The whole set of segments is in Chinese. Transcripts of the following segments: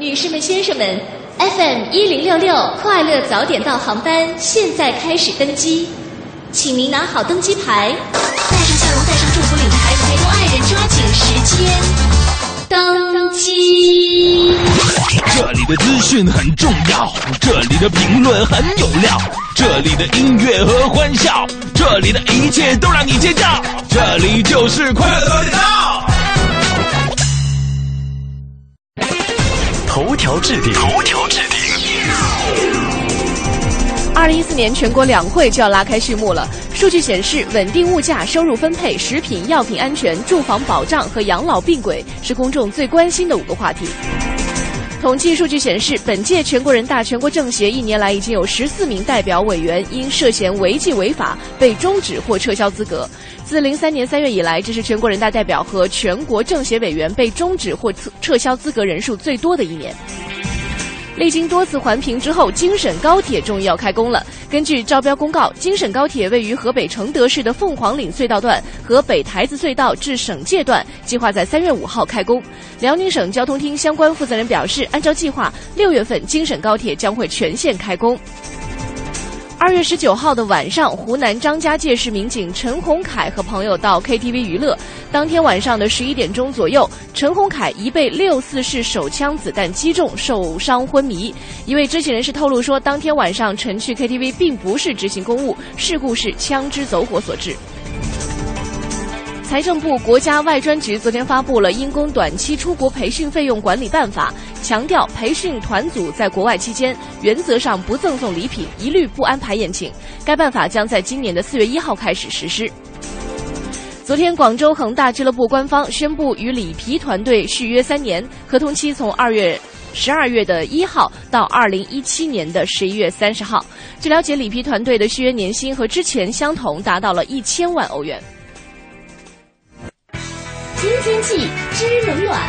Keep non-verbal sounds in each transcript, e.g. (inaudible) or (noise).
女士们、先生们，FM 一零六六快乐早点到航班现在开始登机，请您拿好登机牌，带上笑容，带上祝福领着孩子陪同爱人，抓紧时间登机。这里的资讯很重要，这里的评论很有料，这里的音乐和欢笑，这里的一切都让你尖叫，这里就是快乐早点到。头条置顶，头条置顶。二零一四年全国两会就要拉开序幕了。数据显示，稳定物价、收入分配、食品药品安全、住房保障和养老并轨是公众最关心的五个话题。统计数据显示，本届全国人大全国政协一年来已经有十四名代表委员因涉嫌违纪违法被终止或撤销资格。自零三年三月以来，这是全国人大代表和全国政协委员被终止或撤销资格人数最多的一年。历经多次环评之后，京沈高铁终于要开工了。根据招标公告，京沈高铁位于河北承德市的凤凰岭隧道段和北台子隧道至省界段，计划在三月五号开工。辽宁省交通厅相关负责人表示，按照计划，六月份京沈高铁将会全线开工。二月十九号的晚上，湖南张家界市民警陈洪凯和朋友到 KTV 娱乐。当天晚上的十一点钟左右，陈洪凯疑被六四式手枪子弹击中，受伤昏迷。一位知情人士透露说，当天晚上陈去 KTV 并不是执行公务，事故是枪支走火所致。财政部、国家外专局昨天发布了《因公短期出国培训费用管理办法》，强调培训团组在国外期间原则上不赠送礼品，一律不安排宴请。该办法将在今年的四月一号开始实施。昨天，广州恒大俱乐部官方宣布与里皮团队续约三年，合同期从二月十二月的一号到二零一七年的十一月三十号。据了解，里皮团队的续约年薪和之前相同，达到了一千万欧元。新天气，知冷暖。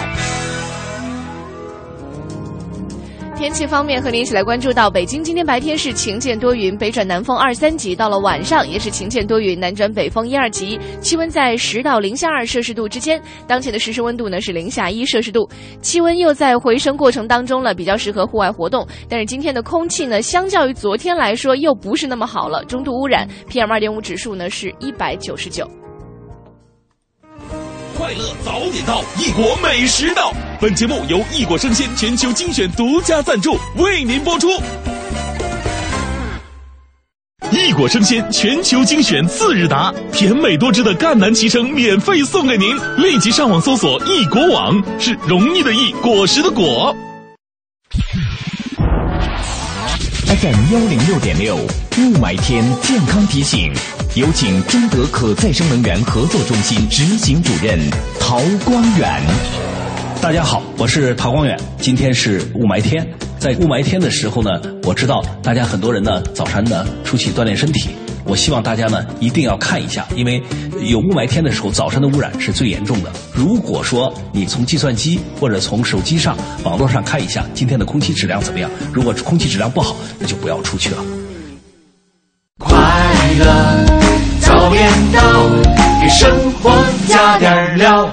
天气方面，和您一起来关注到北京今天白天是晴见多云，北转南风二三级；到了晚上也是晴见多云，南转北风一二级，气温在十到零下二摄氏度之间。当前的实时温度呢是零下一摄氏度，气温又在回升过程当中了，比较适合户外活动。但是今天的空气呢，相较于昨天来说又不是那么好了，中度污染，PM 二点五指数呢是一百九十九。快乐早点到，异国美食到。本节目由异国生鲜全球精选独家赞助，为您播出。异果生鲜全球精选次日达，甜美多汁的赣南脐橙免费送给您，立即上网搜索异果网，是容易的易，果实的果。FM 幺零六点六，雾霾天健康提醒，有请中德可再生能源合作中心执行主任陶光远。大家好，我是陶光远。今天是雾霾天，在雾霾天的时候呢，我知道大家很多人呢早晨呢出去锻炼身体。我希望大家呢一定要看一下，因为有雾霾天的时候，早晨的污染是最严重的。如果说你从计算机或者从手机上、网络上看一下今天的空气质量怎么样，如果空气质量不好，那就不要出去了。快乐早点到，给生活加点料。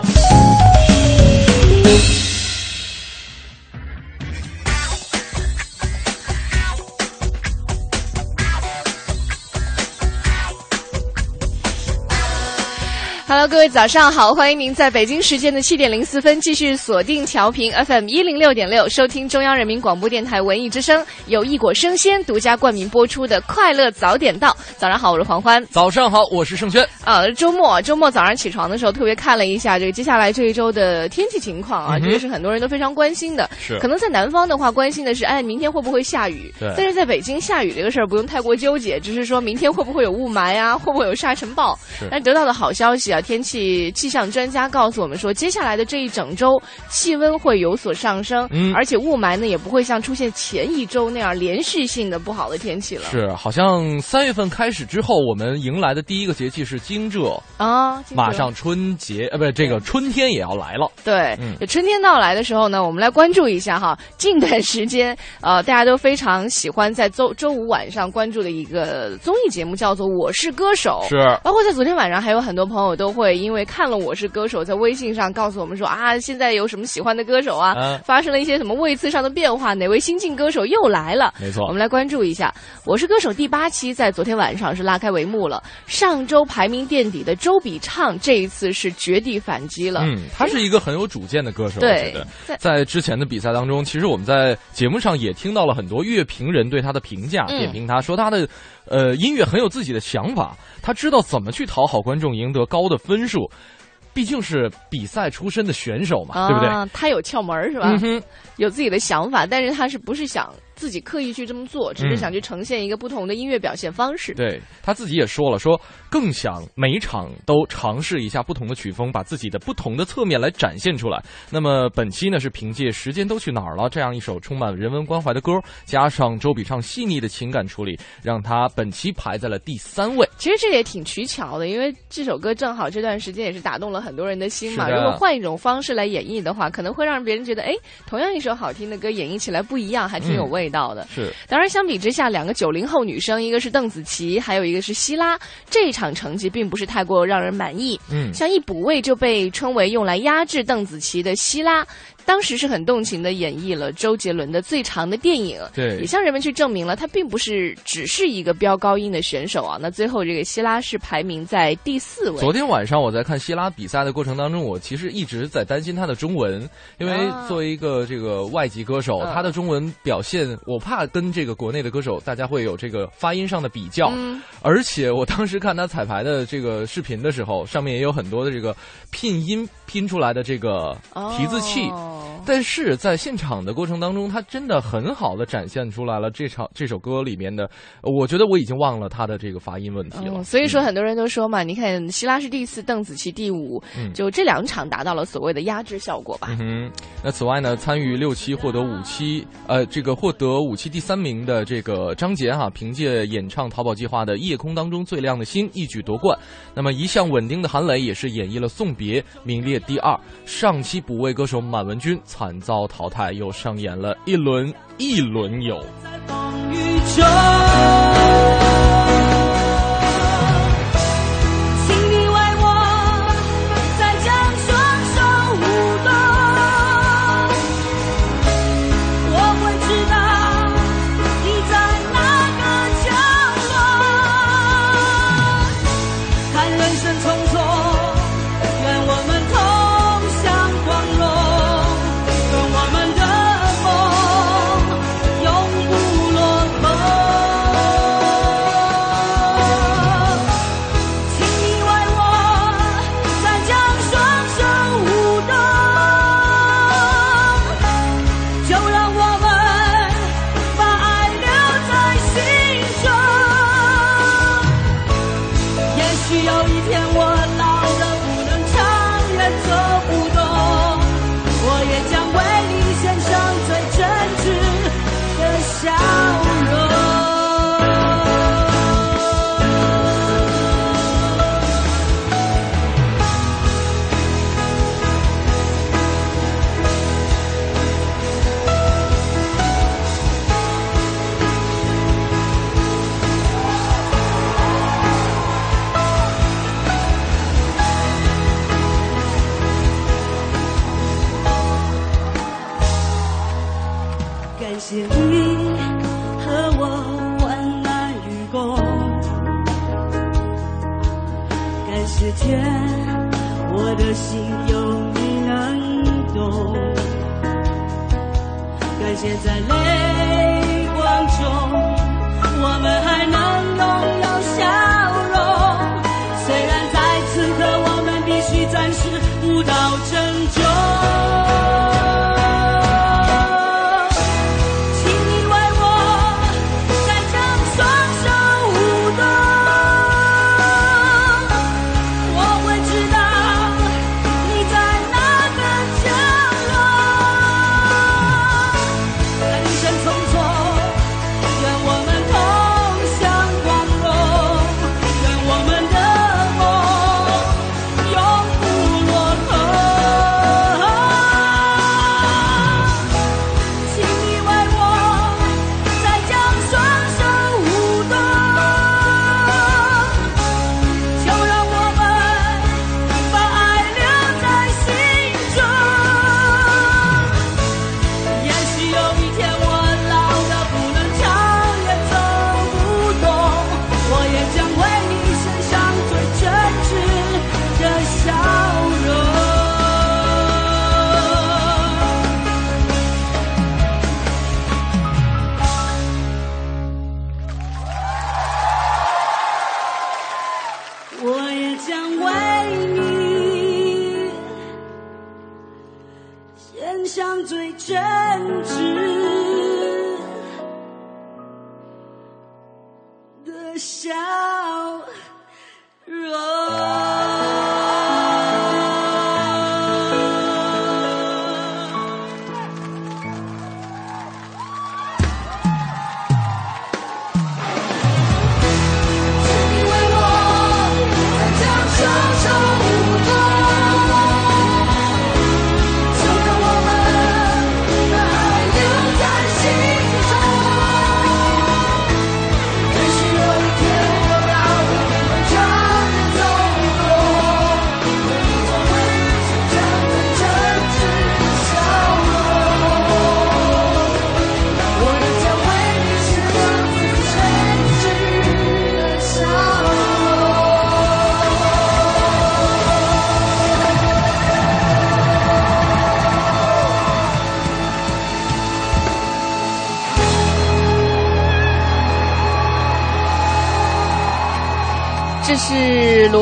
Hello，各位早上好，欢迎您在北京时间的七点零四分继续锁定调频 FM 一零六点六，收听中央人民广播电台文艺之声由异果生鲜独家冠名播出的《快乐早点到》。早上好，我是黄欢。早上好，我是盛轩。啊，周末周末早上起床的时候，特别看了一下这个接下来这一周的天气情况啊，这个是很多人都非常关心的。是可能在南方的话，关心的是，哎，明天会不会下雨？对但是在北京下雨这个事儿不用太过纠结，只是说明天会不会有雾霾啊，会不会有沙尘暴？是但得到的好消息啊，天气气象专家告诉我们说，接下来的这一整周气温会有所上升，嗯而且雾霾呢也不会像出现前一周那样连续性的不好的天气了。是，好像三月份开始之后，我们迎来的第一个节气是惊蛰，啊，马上春节，呃，不是这个春天也要来了。对，嗯春天到来的时候呢，我们来关注一下哈。近段时间，呃，大家都非常喜欢在周周五晚上关注的一个综艺节目，叫做《我是歌手》。是包括在昨天晚上，还有很多朋友都都会因为看了《我是歌手》，在微信上告诉我们说啊，现在有什么喜欢的歌手啊，嗯发生了一些什么位次上的变化，哪位新晋歌手又来了？没错我们来关注一下《我是歌手》第八期，在昨天晚上是拉开帷幕了。上周排名垫底的周笔畅，这一次是绝地反击了。嗯，他是一个很有主见的歌手，我对觉得在在之前的比赛当中，其实我们在节目上也听到了很多乐评人对他的评价，嗯点评他说他的呃音乐很有自己的想法，他知道怎么去讨好观众，赢得高的分数。毕竟是比赛出身的选手嘛，对不对？啊，他有窍门是吧？嗯，有自己的想法，但是他是不是想自己刻意去这么做，只是嗯想去呈现一个不同的音乐表现方式？对他自己也说了，说更想每一场都尝试一下不同的曲风，把自己的不同的侧面来展现出来。那么本期呢是凭借《时间都去哪儿了》这样一首充满人文关怀的歌，加上周笔畅细腻的情感处理，让他本期排在了第三位。其实这也挺取巧的，因为这首歌正好这段时间也是打动了很多人的心嘛。如果换一种方式来演绎的话，可能会让别人觉得，哎，同样一首好听的歌演绎起来不一样，还挺有嗯味道的。是当然，相比之下，两个九零后女生，一个是邓紫棋，还有一个是希拉，这场成绩并不是太过让人满意。嗯像一补位就被称为用来压制邓紫棋的希拉，当时是很动情的演绎了周杰伦的最长的电影，对也向人们去证明了他并不是只是一个飙高音的选手啊。那最后这个希拉是排名在第四位。昨天晚上我在看希拉比赛的过程当中，我其实一直在担心他的中文，因为啊作为一个这个外籍歌手，嗯她的中文表现，我怕跟这个国内的歌手大家会有这个发音上的比较。嗯而且我当时看他彩排的这个视频的时候，上面也有很多的这个拼音拼出来的这个提字器。哦但是在现场的过程当中，他真的很好的展现出来了这场这首歌里面的，我觉得我已经忘了他的这个发音问题了。嗯，所以说很多人都说嘛，你看希拉是第四，邓紫棋第五，嗯就这两场达到了所谓的压制效果吧。嗯，那此外呢，参与六期获得五期，呃，这个获得五期第三名的这个张杰哈、凭借演唱《淘宝计划》的《夜空当中最亮的星》一举夺冠。那么一向稳定的韩磊也是演绎了《送别》，名列第二。上期补位歌手满文军惨遭淘汰，又上演了一轮一轮游。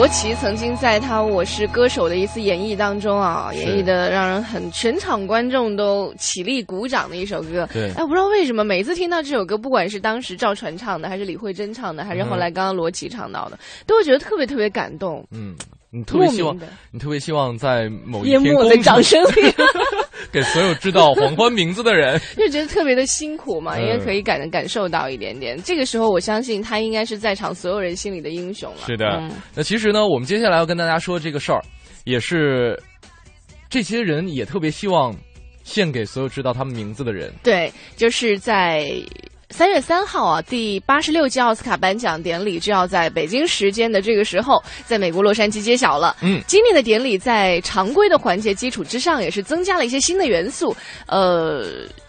罗琦曾经在他《我是歌手》的一次演绎当中啊，演绎的让人很全场观众都起立鼓掌的一首歌。对哎，我不知道为什么每次听到这首歌，不管是当时赵传唱的，还是李慧珍唱的，还是后来刚刚罗琦唱到的，都会觉得特别特别感动。嗯，你特别希望你特别希望在某一淹没在天公掌声里，(laughs) 给所有知道黄欢名字的人。(laughs) 就觉得特别的辛苦嘛，嗯应该可以感感受到一点点。这个时候，我相信他应该是在场所有人心里的英雄了。是的，嗯那其实呢，我们接下来要跟大家说这个事儿，也是这些人也特别希望献给所有知道他们名字的人。对，就是在三月三号啊，第八十六届奥斯卡颁奖典礼就要在北京时间的这个时候，在美国洛杉矶揭晓了。嗯今年的典礼在常规的环节基础之上，也是增加了一些新的元素，呃，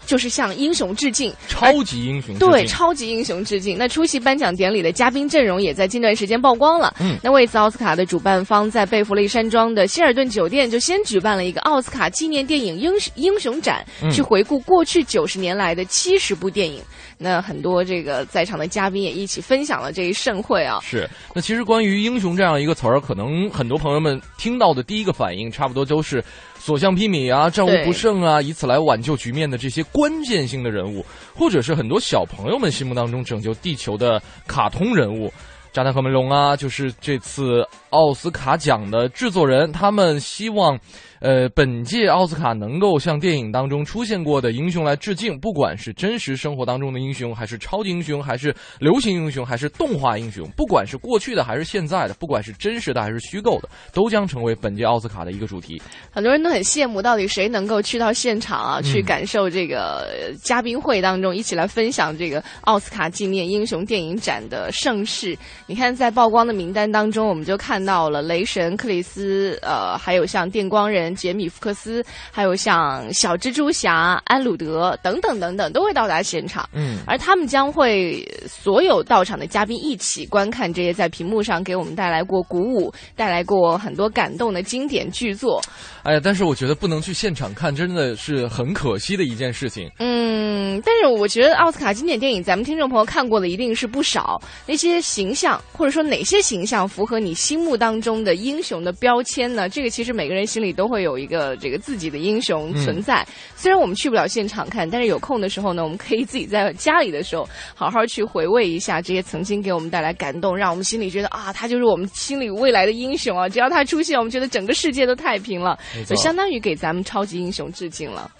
就是向英雄致敬。超级英雄对，超级英雄致敬。那出席颁奖典礼的嘉宾阵容也在近段时间曝光了。嗯那为此，奥斯卡的主办方在贝弗利山庄的希尔顿酒店就先举办了一个奥斯卡纪念电影英英雄展，嗯去回顾过去九十年来的七十部电影。那很多这个在场的嘉宾也一起分享了这一盛会啊。是，那其实关于英雄这样一个词儿，可能很多朋友们听到的第一个反应，差不多都是所向披靡啊、战无不胜啊，以此来挽救局面的这些关键性的人物，或者是很多小朋友们心目当中拯救地球的卡通人物。炸弹和梅龙啊，就是这次奥斯卡奖的制作人，他们希望，呃，本届奥斯卡能够向电影当中出现过的英雄来致敬，不管是真实生活当中的英雄，还是超级英雄，还是流行英雄，还是动画英雄，不管是过去的还是现在的，不管是真实的还是虚构的，都将成为本届奥斯卡的一个主题。很多人都很羡慕，到底谁能够去到现场啊，去感受这个嘉宾会当中，一起来分享这个奥斯卡纪念英雄电影展的盛世。你看，在曝光的名单当中，我们就看到了雷神克里斯，呃，还有像电光人杰米福克斯，还有像小蜘蛛侠安鲁德等等等等，都会到达现场。嗯，而他们将会所有到场的嘉宾一起观看这些在屏幕上给我们带来过鼓舞、带来过很多感动的经典剧作。哎呀，但是我觉得不能去现场看，真的是很可惜的一件事情。嗯，但是我觉得奥斯卡经典电影，咱们听众朋友看过的一定是不少。那些形象，或者说哪些形象符合你心目当中的英雄的标签呢？这个其实每个人心里都会有一个这个自己的英雄存在。虽然我们去不了现场看，但是有空的时候呢，我们可以自己在家里的时候，好好去回味一下这些曾经给我们带来感动，让我们心里觉得啊，他就是我们心里未来的英雄啊！只要他出现，我们觉得整个世界都太平了，就相当于给咱们超级英雄致敬了。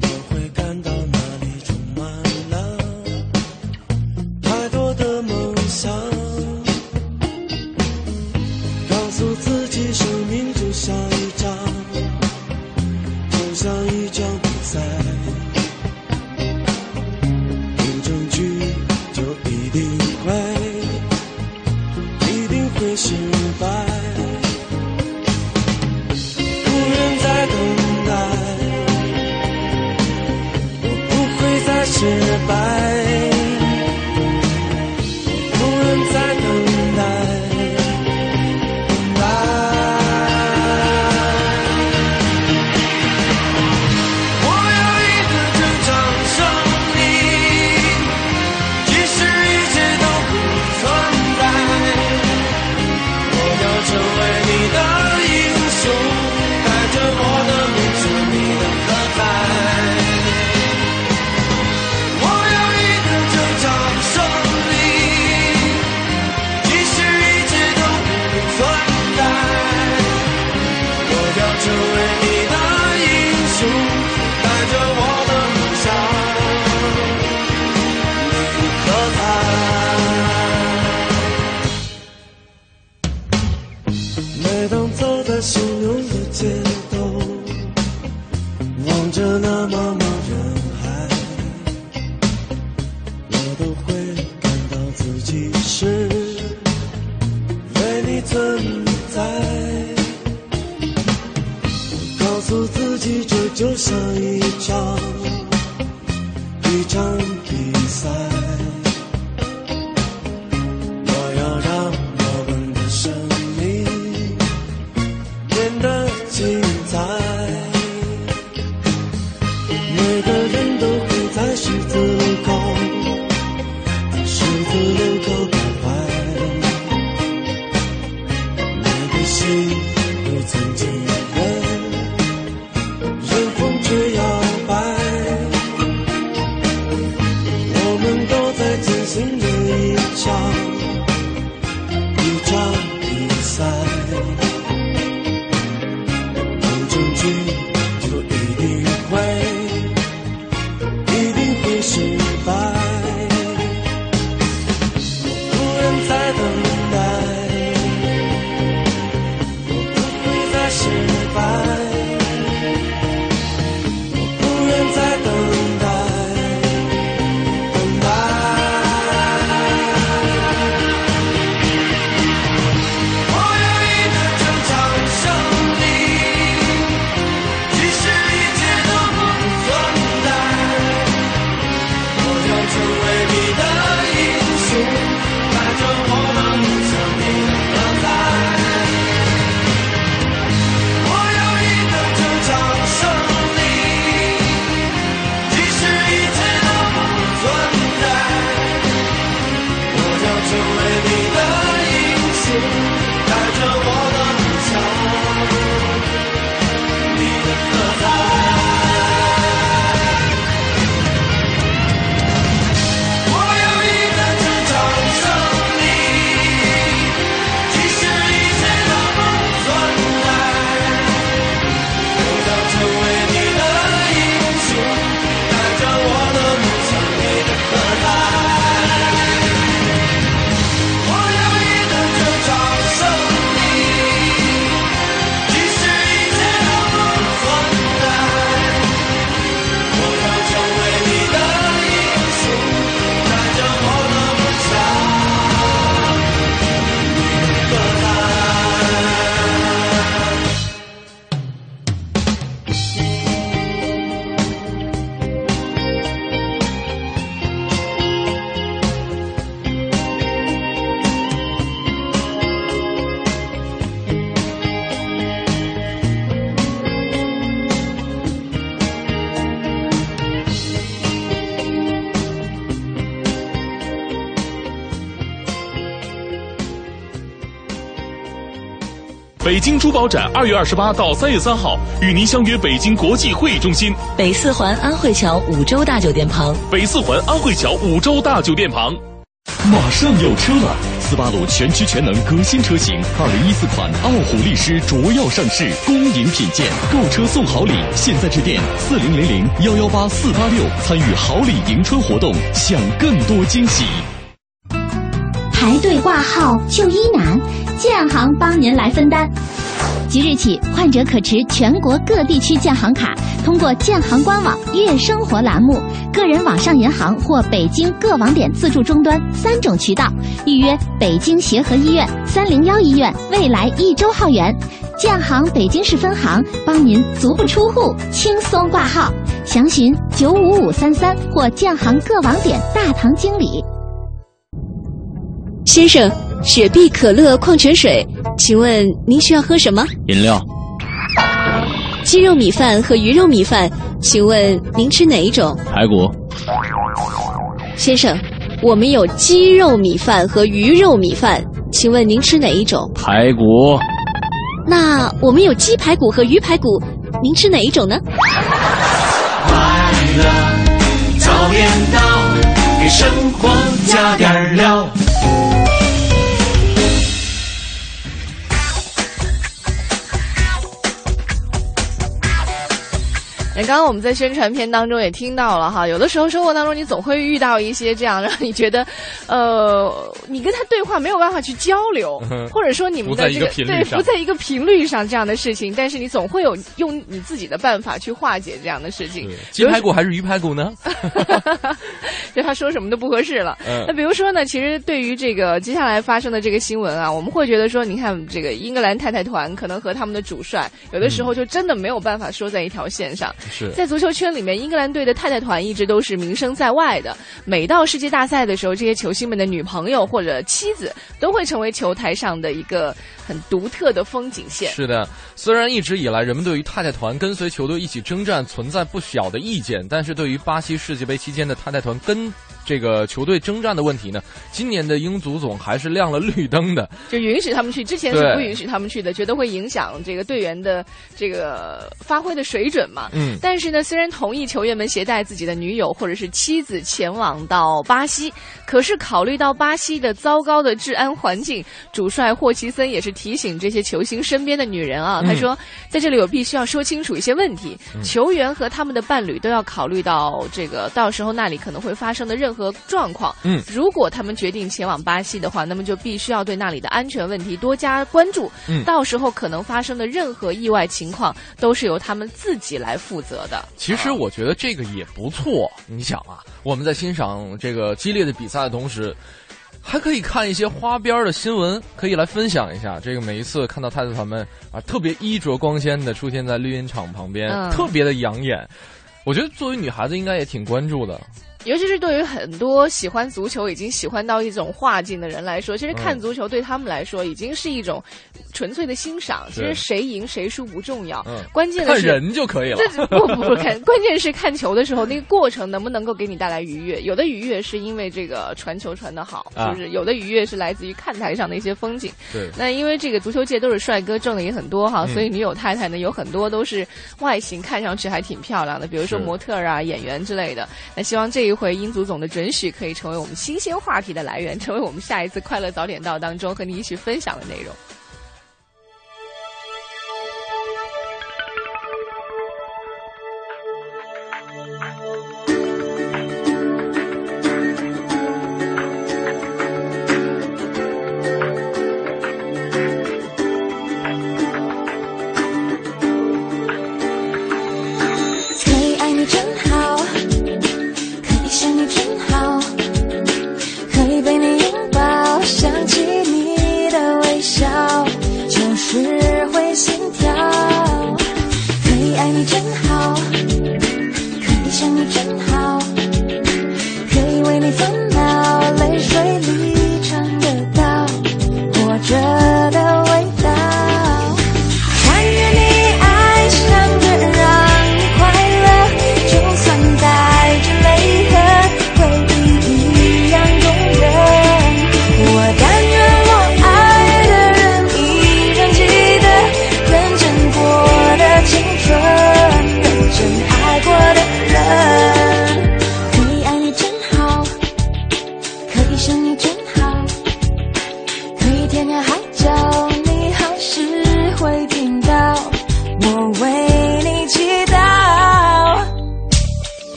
都会感到那里充满了太多的梦想，北京珠宝展二月二十八到三月三号，与您相约北京国际会议中心北四环安慧桥五洲大酒店旁。北四环安慧桥五洲大酒店旁。马上有车了！斯巴鲁全驱全能革新车型，二零一四款傲虎力狮卓耀上市，恭迎品鉴，购车送好礼。现在致电四零零零幺幺八四八六，参与好礼迎春活动，享更多惊喜。排队挂号就医难，建行帮您来分担。即日起，患者可持全国各地区建行卡，通过建行官网“月生活”栏目、个人网上银行或北京各网点自助终端三种渠道预约北京协和医院、三零幺医院、未来一周号源。建行北京市分行帮您足不出户轻松挂号，详询九五五三三或建行各网点大堂经理。先生，雪碧、可乐、矿泉水，请问您需要喝什么？饮料。鸡肉米饭和鱼肉米饭，请问您吃哪一种？排骨。先生，我们有鸡肉米饭和鱼肉米饭，请问您吃哪一种？排骨。那我们有鸡排骨和鱼排骨，您吃哪一种呢？快乐早点到，给生活加点料。那刚刚我们在宣传片当中也听到了哈，有的时候生活当中你总会遇到一些这样让你觉得，呃，你跟他对话没有办法去交流，或者说你们的这个对不在一个频率上这样的事情，但是你总会有用你自己的办法去化解这样的事情。鸡排骨还是鱼排骨呢？(laughs) 就他说什么都不合适了。嗯那比如说呢，其实对于这个接下来发生的这个新闻啊，我们会觉得说，你看这个英格兰太太团可能和他们的主帅有的时候就真的没有办法说在一条线上。是在足球圈里面，英格兰队的太太团一直都是名声在外的。每到世界大赛的时候，这些球星们的女朋友或者妻子都会成为球台上的一个很独特的风景线。是的，虽然一直以来人们对于太太团跟随球队一起征战存在不小的意见，但是对于巴西世界杯期间的太太团跟这个球队征战的问题呢，今年的英足总还是亮了绿灯的。(laughs) 就允许他们去，之前是不允许他们去的，觉得会影响这个队员的这个发挥的水准嘛。嗯但是呢，虽然同意球员们携带自己的女友或者是妻子前往到巴西，可是考虑到巴西的糟糕的治安环境，主帅霍奇森也是提醒这些球星身边的女人啊，嗯他说，在这里我必须要说清楚一些问题，嗯球员和他们的伴侣都要考虑到这个到时候那里可能会发生的任何状况。嗯如果他们决定前往巴西的话，那么就必须要对那里的安全问题多加关注。嗯到时候可能发生的任何意外情况，都是由他们自己来负责的。其实我觉得这个也不错。你想啊，我们在欣赏这个激烈的比赛的同时，还可以看一些花边儿的新闻，可以来分享一下。这个每一次看到太太他们啊，特别衣着光鲜的出现在绿茵场旁边，嗯特别的养眼。我觉得作为女孩子应该也挺关注的。尤其是对于很多喜欢足球、已经喜欢到一种化境的人来说，其实看嗯足球对他们来说已经是一种纯粹的欣赏。其实谁赢谁输不重要，嗯关键的是看人就可以了。这不不不看，关键是看球的时候，那个过程能不能够给你带来愉悦？(laughs) 有的愉悦是因为这个传球传的好，啊就是有的愉悦是来自于看台上的一些风景。对那因为这个足球界都是帅哥，挣的也很多哈，嗯所以女友太太呢有很多都是外形看上去还挺漂亮的，比如说模特啊、演员之类的。那希望这一回英足总的准许可以成为我们新鲜话题的来源，成为我们下一次快乐早点到当中和你一起分享的内容。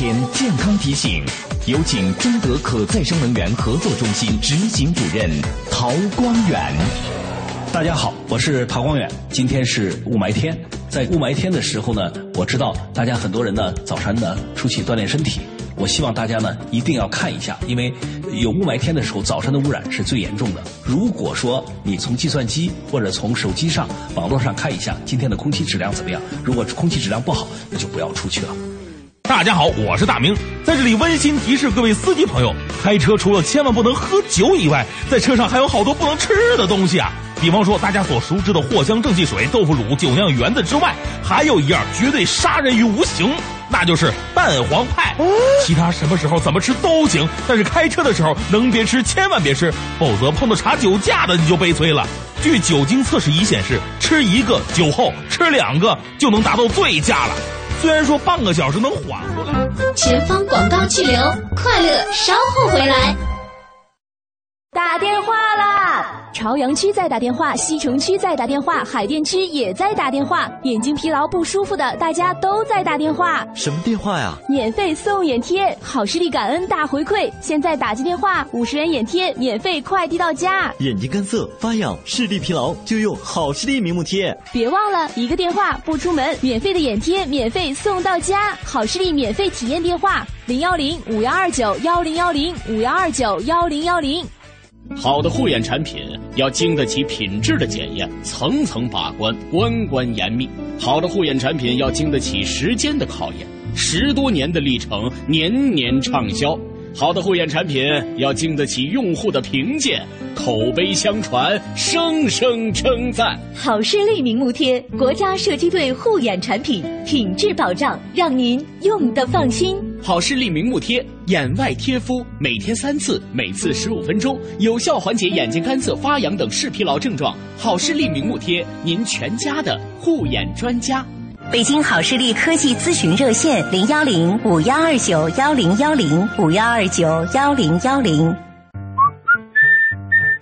天健康提醒，有请中德可再生能源合作中心执行主任陶光远。大家好，我是陶光远。今天是雾霾天，在雾霾天的时候呢，我知道大家很多人呢早晨呢出去锻炼身体。我希望大家呢一定要看一下，因为有雾霾天的时候，早晨的污染是最严重的。如果说你从计算机或者从手机上、网络上看一下今天的空气质量怎么样，如果空气质量不好，那就不要出去了。大家好，我是大明，在这里温馨提示各位司机朋友，开车除了千万不能喝酒以外，在车上还有好多不能吃的东西啊。比方说大家所熟知的藿香正气水、豆腐乳、酒酿圆子之外，还有一样绝对杀人于无形，那就是蛋黄派。其他什么时候怎么吃都行，但是开车的时候能别吃千万别吃，否则碰到查酒驾的你就悲催了。据酒精测试仪显示，吃一个酒后吃两个就能达到醉驾了。虽然说半个小时能缓过来。前方广告气流，快乐稍后回来。打电话啦！朝阳区在打电话，西城区在打电话，海淀区也在打电话。眼睛疲劳不舒服的，大家都在打电话。什么电话呀？免费送眼贴，好视力感恩大回馈。现在打进电话，五十元眼贴免费快递到家。眼睛干涩、发痒、视力疲劳，就用好视力明目贴。别忘了一个电话不出门，免费的眼贴免费送到家。好视力免费体验电话：零幺零五幺二九幺零幺零五幺二九幺零幺零。好的护眼产品要经得起品质的检验，层层把关，关关严密。好的护眼产品要经得起时间的考验，十多年的历程，年年畅销。好的护眼产品要经得起用户的评鉴，口碑相传，声声称赞。好视力明目贴，国家射击队护眼产品，品质保障，让您用得放心。好视力明目贴，眼外贴敷，每天三次，每次十五分钟，有效缓解眼睛干涩、发痒等视疲劳症状。好视力明目贴，您全家的护眼专家。北京好视力科技咨询热线：零幺零五幺二九幺零幺零五幺二九幺零幺零。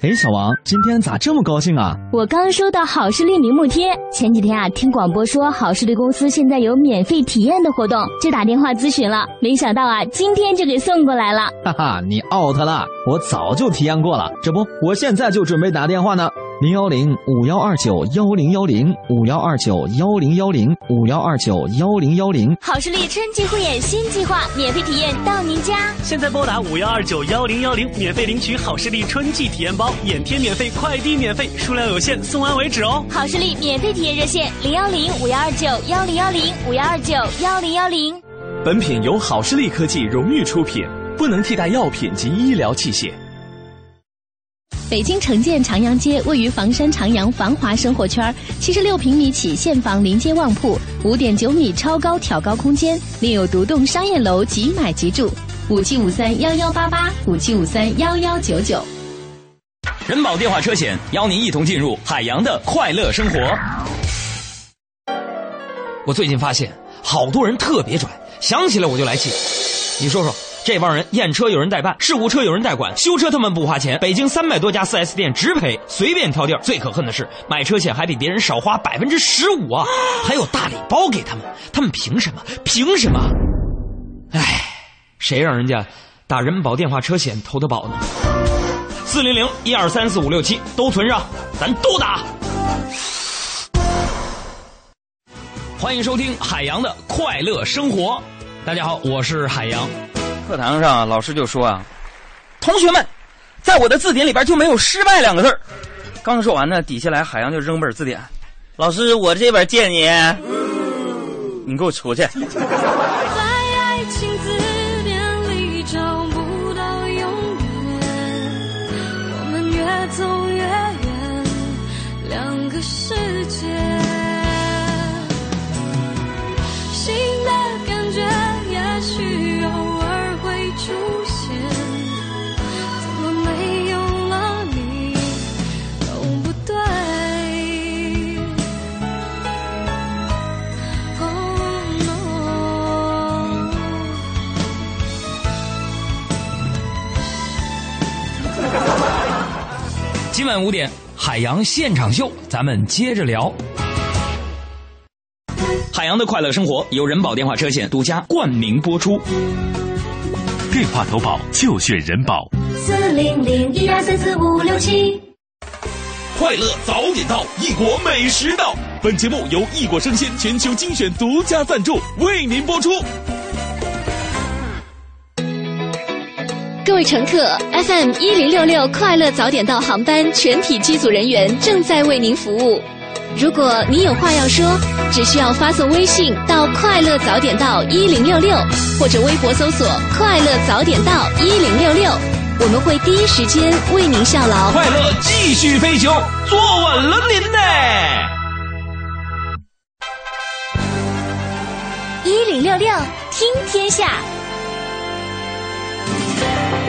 哎，小王，今天咋这么高兴啊？我刚收到好视力明目贴，前几天啊听广播说好视力公司现在有免费体验的活动，就打电话咨询了，没想到啊今天就给送过来了。哈哈，你 out 了，我早就体验过了，这不，我现在就准备打电话呢。零幺零五幺二九幺零幺零五幺二九幺零幺零五幺二九幺零幺零。好视力春季护眼新计划，免费体验到您家。现在拨打五幺二九幺零幺零，免费领取好视力春季体验包，眼贴免费，快递免费，数量有限，送完为止哦。好视力免费体验热线：零幺零五幺二九幺零幺零五幺二九幺零幺零。本品由好视力科技荣誉出品，不能替代药品及医疗器械。北京城建长阳街位于房山长阳繁华生活圈，七十六平米起现房临街旺铺，五点九米超高挑高空间，另有独栋商业楼，即买即住。五七五三幺幺八八，五七五三幺幺九九。人保电话车险邀您一同进入海洋的快乐生活。我最近发现，好多人特别拽，想起来我就来气。你说说。这帮人验车有人代办，事故车有人代管，修车他们不花钱。北京三百多家 4S 店直赔，随便挑地儿。最可恨的是，买车险还比别人少花百分之十五啊！(gasps) 还有大礼包给他们，他们凭什么？凭什么？唉，谁让人家打人保电话车险投的保呢？四零零一二三四五六七都存上，咱都打。欢迎收听海洋的快乐生活。大家好，我是海洋。课堂上，老师就说啊：“同学们，在我的字典里边就没有失败两个字儿。”刚说完呢，底下来海洋就扔本字典。老师，我这本借你，你给我出去。今晚五点，海洋现场秀，咱们接着聊。海洋的快乐生活由人保电话车险独家冠名播出。电话投保就选人保。四零零一二三四五六七。快乐早点到，异国美食到。本节目由异国生鲜全球精选独家赞助，为您播出。各位乘客，FM 一零六六快乐早点到航班全体机组人员正在为您服务。如果你有话要说，只需要发送微信到“快乐早点到一零六六”，或者微博搜索“快乐早点到一零六六”，我们会第一时间为您效劳。快乐继续飞行，坐稳了您呢！一零六六听天下。Thank you.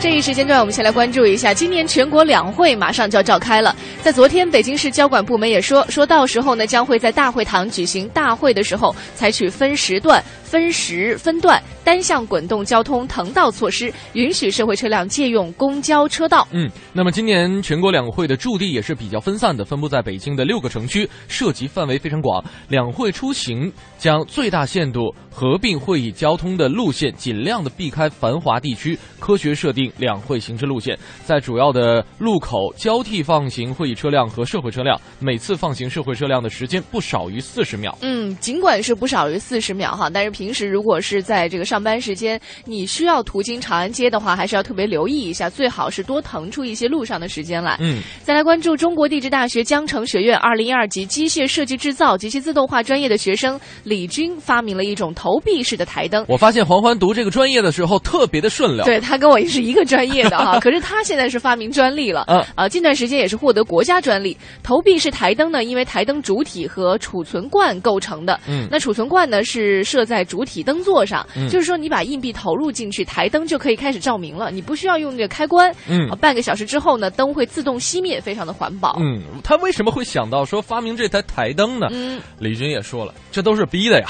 这一时间段，我们先来关注一下，今年全国两会马上就要召开了。在昨天，北京市交管部门也说，说到时候呢，将会在大会堂举行大会的时候，采取分时段、分时分段、单向滚动交通腾道措施，允许社会车辆借用公交车道。嗯，那么今年全国两会的驻地也是比较分散的，分布在北京的六个城区，涉及范围非常广。两会出行将最大限度合并会议交通的路线，尽量的避开繁华地区，科学设定两会行车路线，在主要的路口交替放行会议车辆和社会车辆，每次放行社会车辆的时间不少于四十秒。嗯，尽管是不少于四十秒哈，但是平时如果是在这个上班时间，你需要途经长安街的话，还是要特别留意一下，最好是多腾出一些路上的时间来。嗯，再来关注中国地质大学江城学院二零一二级机械设计制造及其自动化专业的学生李军发明了一种投币式的台灯。我发现黄欢读这个专业的时候特别的顺溜。对他跟我也是一个专业的哈，(laughs) 可是他现在是发明专利了。嗯，啊，近段时间也是获得国家专利。投币式台灯呢，因为台灯主体和储存罐构成的。嗯，那储存罐呢是设在主体灯座上，嗯就是说你把硬币投入进去，台灯就可以开始照明了，你不需要用那个开关。嗯啊半个小时之后呢，灯会自动熄灭，非常的环保。嗯，他为什么会想到说发明这台台灯呢？嗯，李军也说了，这都是逼的呀。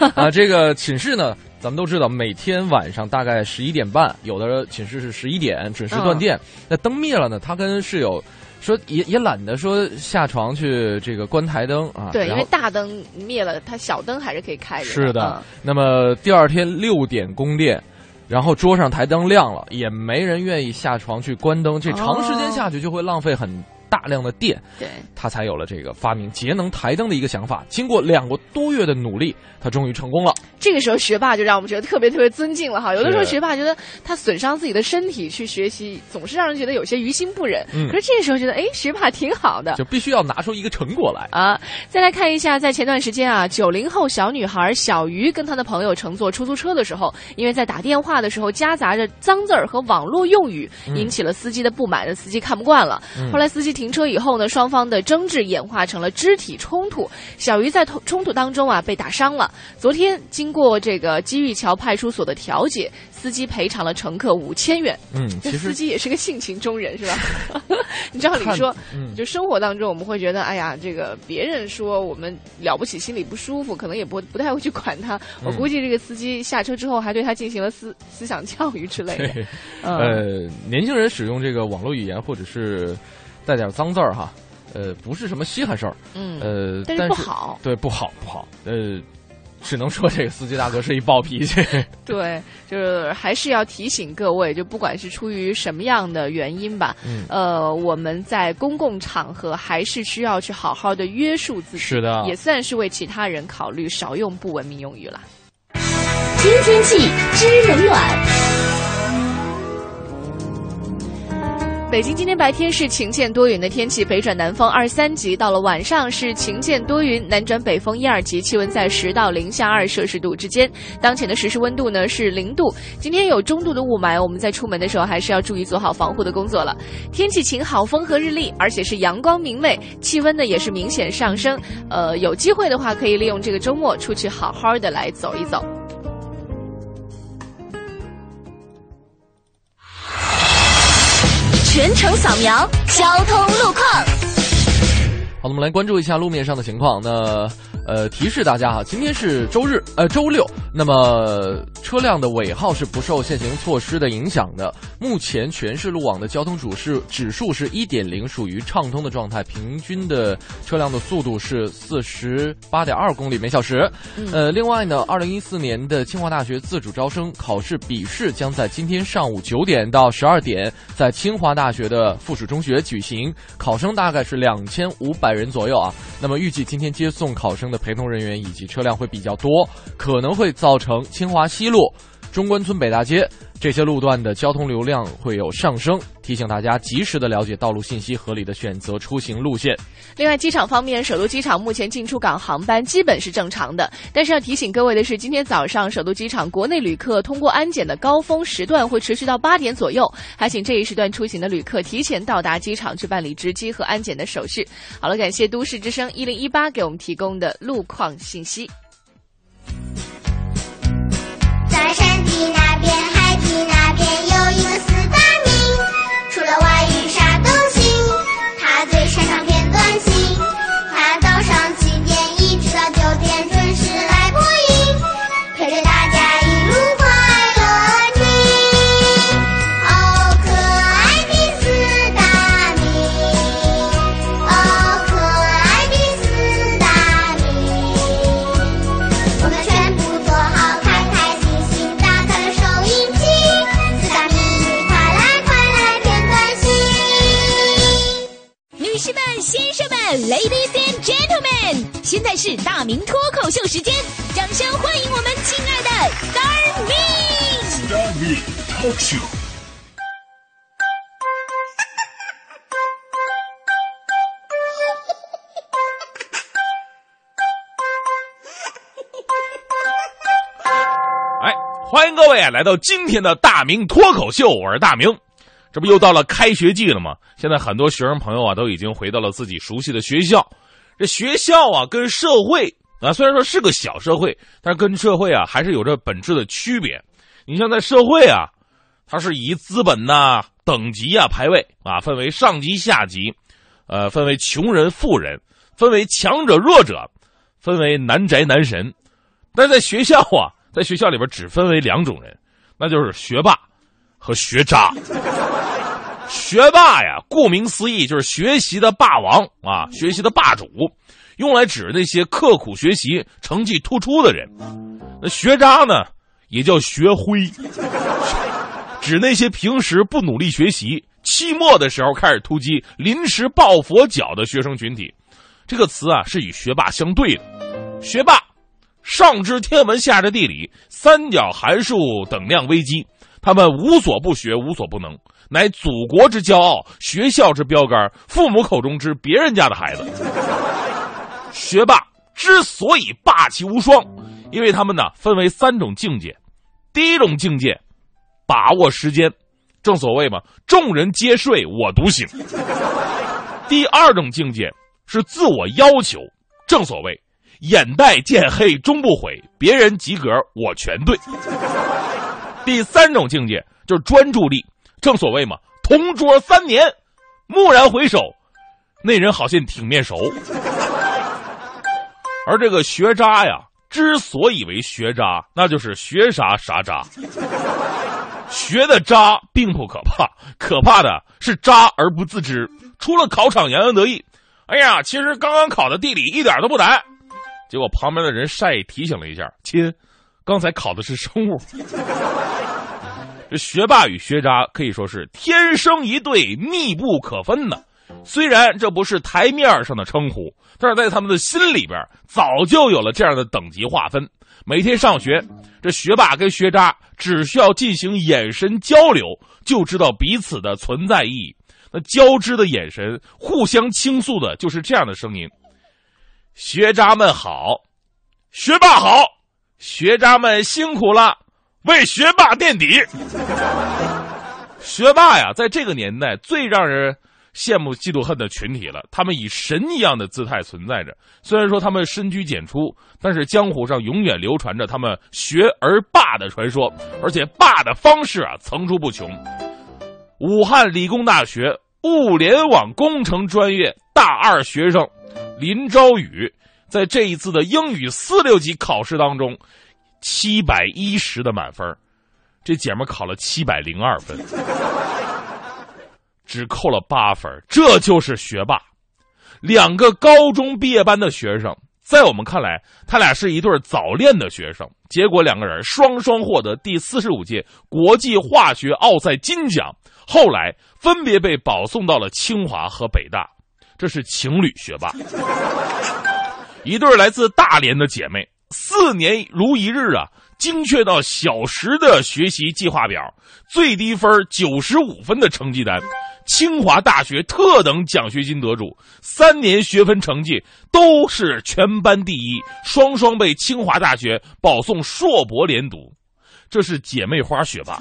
(laughs) 啊，这个寝室呢，咱们都知道，每天晚上大概十一点半，有的寝室是十一点准时断电。那灯灭了呢，他跟室友说也也懒得说下床去这个关台灯啊。对，因为大灯灭了，它小灯还是可以开着。是的嗯。那么第二天六点供电。然后桌上台灯亮了，也没人愿意下床去关灯，这长时间下去就会浪费很大量的电。对，他才有了这个发明节能台灯的一个想法。经过两个多月的努力，他终于成功了。这个时候学霸就让我们觉得特别特别尊敬了哈。有的时候学霸觉得他损伤自己的身体去学习，总是让人觉得有些于心不忍。嗯可是这个时候觉得，哎，学霸挺好的。就必须要拿出一个成果来。啊，再来看一下，在前段时间啊，九零后小女孩小鱼跟她的朋友乘坐出租车的时候，因为在打电话的时候夹杂着脏字儿和网络用语，嗯引起了司机的不满，司机看不惯了。嗯后来司机停车以后呢，双方的争执演化成了肢体冲突，小鱼在冲冲突当中啊被打伤了。昨天经过这个基玉桥派出所的调解，司机赔偿了乘客五千元。嗯，这其实司机也是个性情中人，是吧？(laughs) 你照理说，嗯就生活当中我们会觉得，哎呀，这个别人说我们了不起，心里不舒服，可能也不不太会去管他。我嗯估计这个司机下车之后还对他进行了思思想教育之类的。嗯呃，年轻人使用这个网络语言或者是带点脏字儿哈，呃，不是什么稀罕事儿。嗯呃，但但是不好对，不好，不好。呃，只能说这个司机大哥是一暴脾气。(laughs) 对，就是还是要提醒各位，就不管是出于什么样的原因吧，嗯呃，我们在公共场合还是需要去好好的约束自己，是的也算是为其他人考虑，少用不文明用语了。听天气知冷暖。北京今天白天是晴间多云的天气，北转南风二三级，到了晚上是晴间多云，南转北风一二级，气温在十到零下二摄氏度之间。当前的实时温度呢是零度。今天有中度的雾霾，我们在出门的时候还是要注意做好防护的工作了。天气晴好，风和日丽，而且是阳光明媚，气温呢也是明显上升。呃，有机会的话可以利用这个周末出去好好的来走一走。全程扫描交通路况。好，那我们来关注一下路面上的情况。那呃，提示大家哈，今天是周日，呃，周六，那么车辆的尾号是不受限行措施的影响的。目前全市路网的交通主是指数是一点零，属于畅通的状态，平均的车辆的速度是四十八点二公里每小时。呃，另外呢，二零一四年的清华大学自主招生考试笔试将在今天上午九点到十二点在清华大学的附属中学举行，考生大概是两千五百人左右啊。那么预计今天接送考生的陪同人员以及车辆会比较多，可能会造成清华西路、中关村北大街这些路段的交通流量会有上升，提醒大家及时的了解道路信息，合理的选择出行路线。另外，机场方面，首都机场目前进出港航班基本是正常的，但是要提醒各位的是，今天早上首都机场国内旅客通过安检的高峰时段会持续到八点左右，还请这一时段出行的旅客提前到达机场去办理值机和安检的手续。好了，感谢都市之声一零一八给我们提供的路况信息。在山地现在是大明脱口秀时间，掌声欢迎我们亲爱的 Star Me！Star Me Talk Show。哎，欢迎各位啊，来到今天的大明脱口秀，我是大明。这不又到了开学季了吗？现在很多学生朋友啊，都已经回到了自己熟悉的学校。这学校啊，跟社会啊，虽然说是个小社会，但是跟社会啊，还是有着本质的区别。你像在社会啊，它是以资本呐、等级啊排位啊，分为上级、下级，呃，分为穷人、富人，分为强者、弱者，分为男宅、男神。但是在学校啊，在学校里边只分为两种人，那就是学霸和学渣。学霸呀，顾名思义就是学习的霸王啊，学习的霸主，用来指那些刻苦学习、成绩突出的人。那学渣呢，也叫学灰，(laughs) 指那些平时不努力学习，期末的时候开始突击、临时抱佛脚的学生群体。这个词啊，是与学霸相对的。学霸，上知天文，下知地理，三角函数等量微积，他们无所不学，无所不能。乃祖国之骄傲，学校之标杆，父母口中之别人家的孩子。学霸之所以霸气无双，因为他们呢分为三种境界。第一种境界，把握时间，正所谓嘛，众人皆睡我独醒。第二种境界是自我要求，正所谓眼袋见黑终不悔，别人及格我全对。第三种境界就是专注力。正所谓嘛，同桌三年，蓦然回首，那人好像挺面熟。(laughs) 而这个学渣呀，之所以为学渣，那就是学啥啥渣。学的渣并不可怕，可怕的是渣而不自知。出了考场洋洋得意，哎呀，其实刚刚考的地理一点都不难。结果旁边的人善意提醒了一下，亲，刚才考的是生物。这学霸与学渣可以说是天生一对，密不可分的。虽然这不是台面上的称呼，但是在他们的心里边早就有了这样的等级划分。每天上学，这学霸跟学渣只需要进行眼神交流，就知道彼此的存在意义。那交织的眼神，互相倾诉的就是这样的声音：学渣们好，学霸好，学渣们辛苦了。为学霸垫底。学霸呀，在这个年代最让人羡慕、嫉妒、恨的群体了。他们以神一样的姿态存在着。虽然说他们深居简出，但是江湖上永远流传着他们学而霸的传说，而且霸的方式啊层出不穷。武汉理工大学物联网工程专业大二学生林昭宇，在这一次的英语四六级考试当中，七百一十的满分，这姐们考了七百零二分，只扣了八分，这就是学霸。两个高中毕业班的学生，在我们看来，他俩是一对早恋的学生。结果两个人双双获得第四十五届国际化学奥赛金奖，后来分别被保送到了清华和北大。这是情侣学霸，一对来自大连的姐妹，四年如一日啊，精确到小时的学习计划表，最低分九十五分的成绩单。清华大学特等奖学金得主，三年学分成绩都是全班第一，双双被清华大学保送硕博连读，这是姐妹花学霸。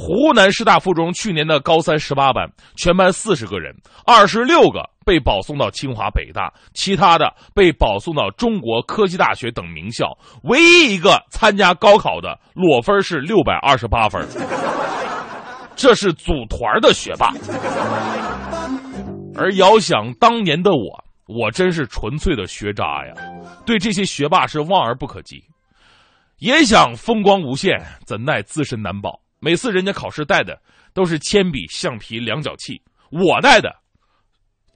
湖南师大附中去年的高三十八班，全班四十个人，二十六个被保送到清华、北大，其他的被保送到中国科技大学等名校。唯一一个参加高考的裸分是六百二十八分。这是组团的学霸，而遥想当年的我，我真是纯粹的学渣呀！对这些学霸是望而不可及，也想风光无限，怎奈自身难保。每次人家考试带的都是铅笔、橡皮、量角器，我带的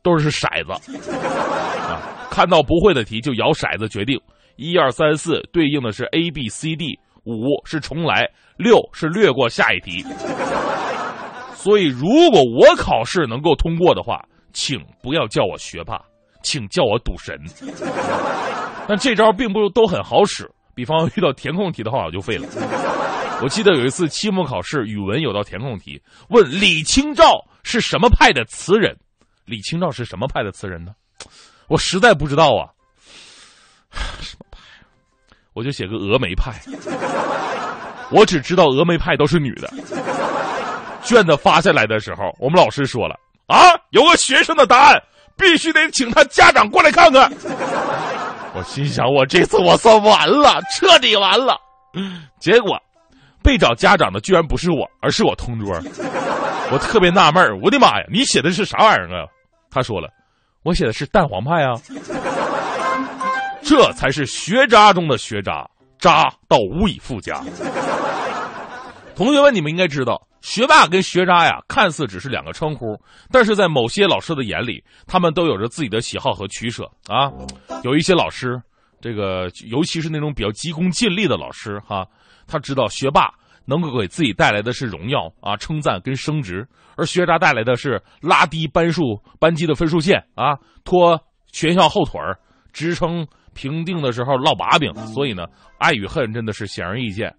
都是骰子。啊，看到不会的题就摇骰子决定，一二三四对应的是 A B C D，五是重来，六是略过下一题。所以，如果我考试能够通过的话，请不要叫我学霸，请叫我赌神。但这招并不都很好使，比方遇到填空题的话，我就废了。我记得有一次期末考试，语文有道填空题，问李清照是什么派的词人？李清照是什么派的词人呢？我实在不知道啊。什么派？我就写个峨眉派。我只知道峨眉派都是女的。卷子发下来的时候，我们老师说了啊，有个学生的答案必须得请他家长过来看看。我心想，我这次我算完了，彻底完了。结果，被找家长的居然不是我，而是我同桌。我特别纳闷我的妈呀，你写的是啥玩意儿啊？他说了，我写的是蛋黄派啊。这才是学渣中的学渣，渣到无以复加。同学们，你们应该知道。学霸跟学渣呀，看似只是两个称呼，但是在某些老师的眼里，他们都有着自己的喜好和取舍啊。有一些老师，这个尤其是那种比较急功近利的老师哈，他知道学霸能够给自己带来的是荣耀啊、称赞跟升职，而学渣带来的是拉低班数班级的分数线啊，拖学校后腿儿，职称评定的时候落把柄。所以呢，爱与恨真的是显而易见，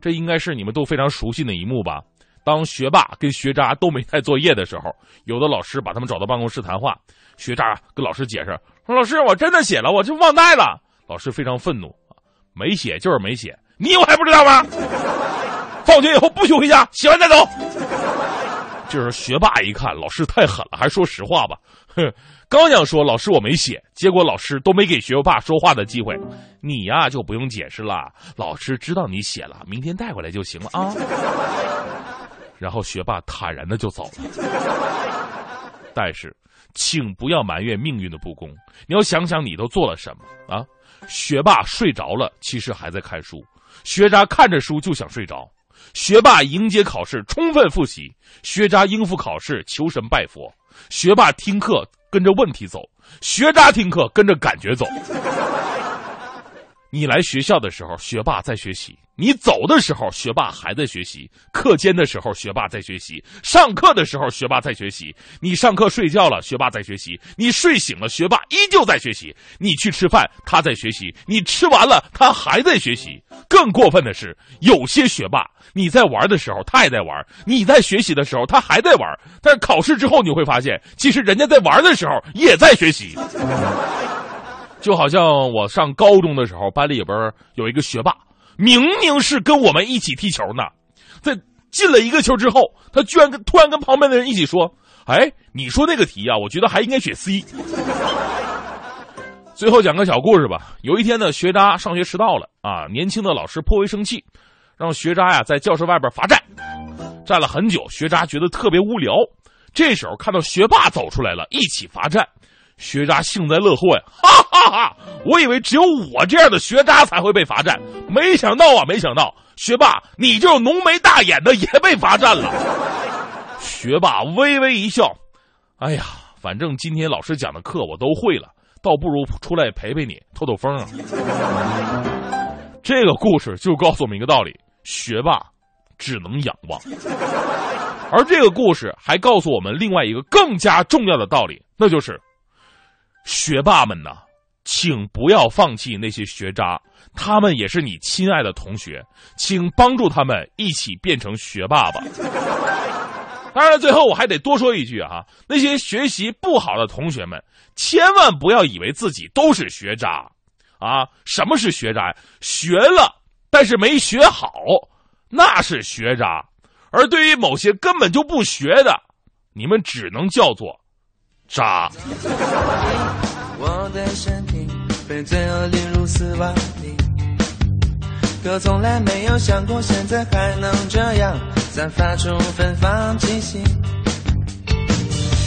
这应该是你们都非常熟悉的一幕吧。当学霸跟学渣都没带作业的时候，有的老师把他们找到办公室谈话。学渣跟老师解释说：“老师，我真的写了，我就忘带了。”老师非常愤怒：“没写就是没写，你我还不知道吗？放学以后不许回家，写完再走。”这时候学霸一看老师太狠了，还说实话吧。哼，刚想说老师我没写，结果老师都没给学霸说话的机会。你呀就不用解释了，老师知道你写了，明天带回来就行了啊。然后学霸坦然的就走了。但是，请不要埋怨命运的不公，你要想想你都做了什么啊？学霸睡着了，其实还在看书；学渣看着书就想睡着。学霸迎接考试，充分复习；学渣应付考试，求神拜佛。学霸听课跟着问题走，学渣听课跟着感觉走。你来学校的时候，学霸在学习。你走的时候，学霸还在学习；课间的时候，学霸在学习；上课的时候，学霸在学习。你上课睡觉了，学霸在学习；你睡醒了，学霸依旧在学习。你去吃饭，他在学习；你吃完了，他还在学习。更过分的是，有些学霸，你在玩的时候，他也在玩；你在学习的时候，他还在玩。但是考试之后，你会发现，其实人家在玩的时候也在学习。(laughs) 就好像我上高中的时候，班里边有一个学霸。明明是跟我们一起踢球呢，在进了一个球之后，他居然跟突然跟旁边的人一起说：“哎，你说那个题啊，我觉得还应该选 C。”最后讲个小故事吧。有一天呢，学渣上学迟到了啊，年轻的老师颇为生气，让学渣呀在教室外边罚站，站了很久。学渣觉得特别无聊，这时候看到学霸走出来了，一起罚站。学渣幸灾乐祸呀，(laughs) 哈哈哈！我以为只有我这样的学渣才会被罚站，没想到啊，没想到，学霸你这种浓眉大眼的也被罚站了。(laughs) 学霸微微一笑，哎呀，反正今天老师讲的课我都会了，倒不如出来陪陪你，透透风啊。这个故事就告诉我们一个道理：学霸只能仰望。而这个故事还告诉我们另外一个更加重要的道理，那就是学霸们呐，请不要放弃那些学渣，他们也是你亲爱的同学，请帮助他们一起变成学霸吧。当然，最后我还得多说一句啊，那些学习不好的同学们，千万不要以为自己都是学渣。啊，什么是学渣？学了，但是没学好，那是学渣。而对于某些根本就不学的，你们只能叫做渣。我的身体被罪恶淋入死亡里，可从来没有想过现在还能这样散发出芬芳气息。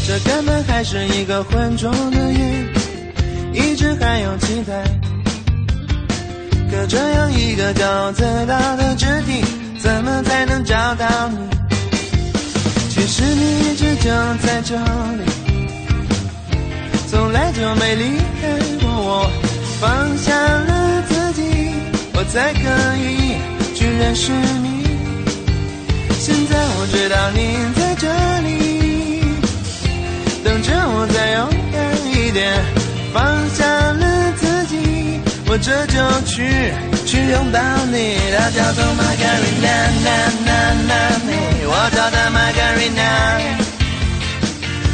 这根本还是一个浑浊的夜，一直还有期待。可这样一个叫最大的肢体，怎么才能找到你？其实你一直就在这里，来就没离开过我。放下了自己，我才可以去认识你。现在我知道你在这里，等着我再勇敢一点。放下了自己。我这就去去拥抱你，它叫做 Margarina，我找到 Margarina，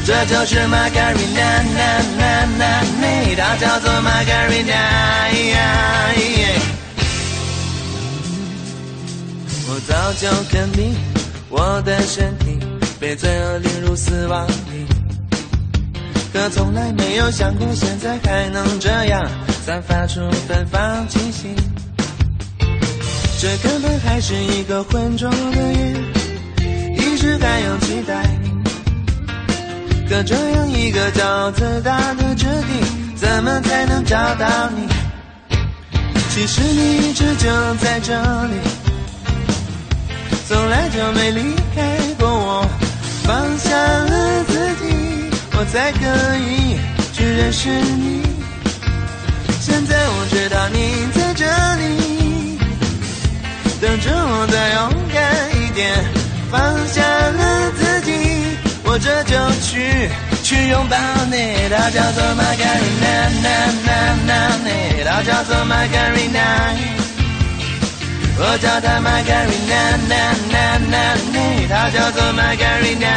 这就是 Margarina，那那那你，它叫做 Margarina，我早就肯定，我的身体被罪恶淋入死亡里，可从来没有想过现在还能这样。散发出芬芳气息，这根本还是一个浑浊的夜，一直还有期待。可这样一个叫自大的决定，怎么才能找到你？其实你一直就在这里，从来就没离开过我。放下了自己，我才可以去认识你。现在我知道你在这里，等着我再勇敢一点。放下了，我这就去去拥抱你。它叫做 Margarina，那那那你，它叫做 Margarina。我叫它 Margarina，那那那你，它叫做 Margarina，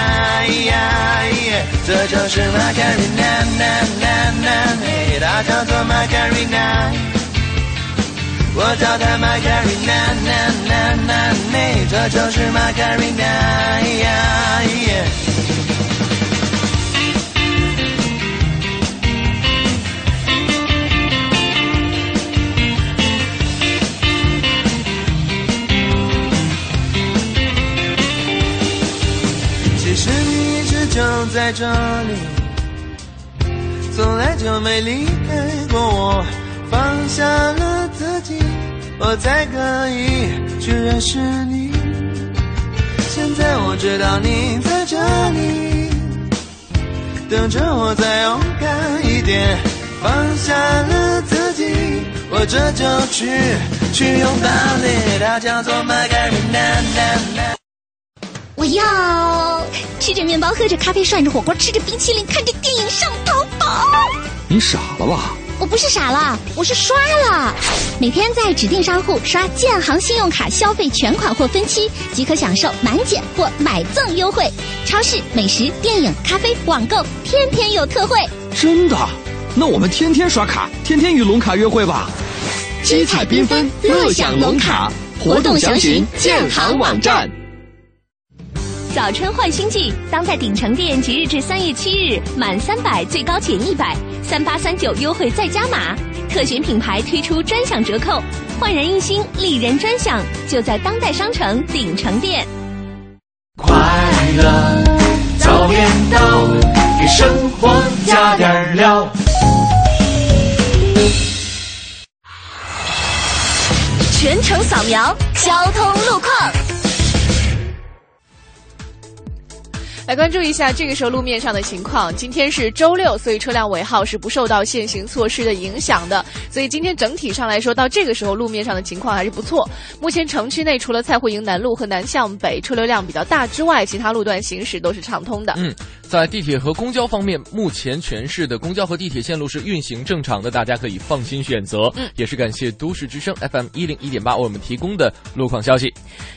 这就是 Margarina，那那那你，它叫做 Margarina。我叫它 Margarina，那那那你，这就是 Margarina，就在这里，从来就没离开过我。放下了自己，我才可以去认识你。现在我知道你在这里，等着我再勇敢一点。放下了自己，我这就去去拥抱你。它叫做 Margarina。我要吃着面包，喝着咖啡，涮着火锅，吃着冰淇淋，看着电影，上淘宝。你傻了吧？我不是傻了，我是刷了。每天在指定商户刷建行信用卡消费全款或分期，即可享受满减或买赠优惠。超市、美食、电影、咖啡、网购，天天有特惠。真的？那我们天天刷卡，天天与龙卡约会吧。七彩缤纷，乐享龙卡，活动详情建行网站。早春换新季，当代鼎城店即日至三月七日，满三百最高减一百，三八三九优惠再加码，特选品牌推出专享折扣，焕然一新，丽人专享，就在当代商城鼎城店。快乐早点到，给生活加点料。全程扫描交通路况。来关注一下这个时候路面上的情况。今天是周六，所以车辆尾号是不受到限行措施的影响的。所以今天整体上来说，到这个时候路面上的情况还是不错。目前城区内除了蔡慧营南路和南向北车流量比较大之外，其他路段行驶都是畅通的。嗯，在地铁和公交方面，目前全市的公交和地铁线路是运行正常的，大家可以放心选择。嗯，也是感谢都市之声 FM 一零一点八为我们提供的路况消息。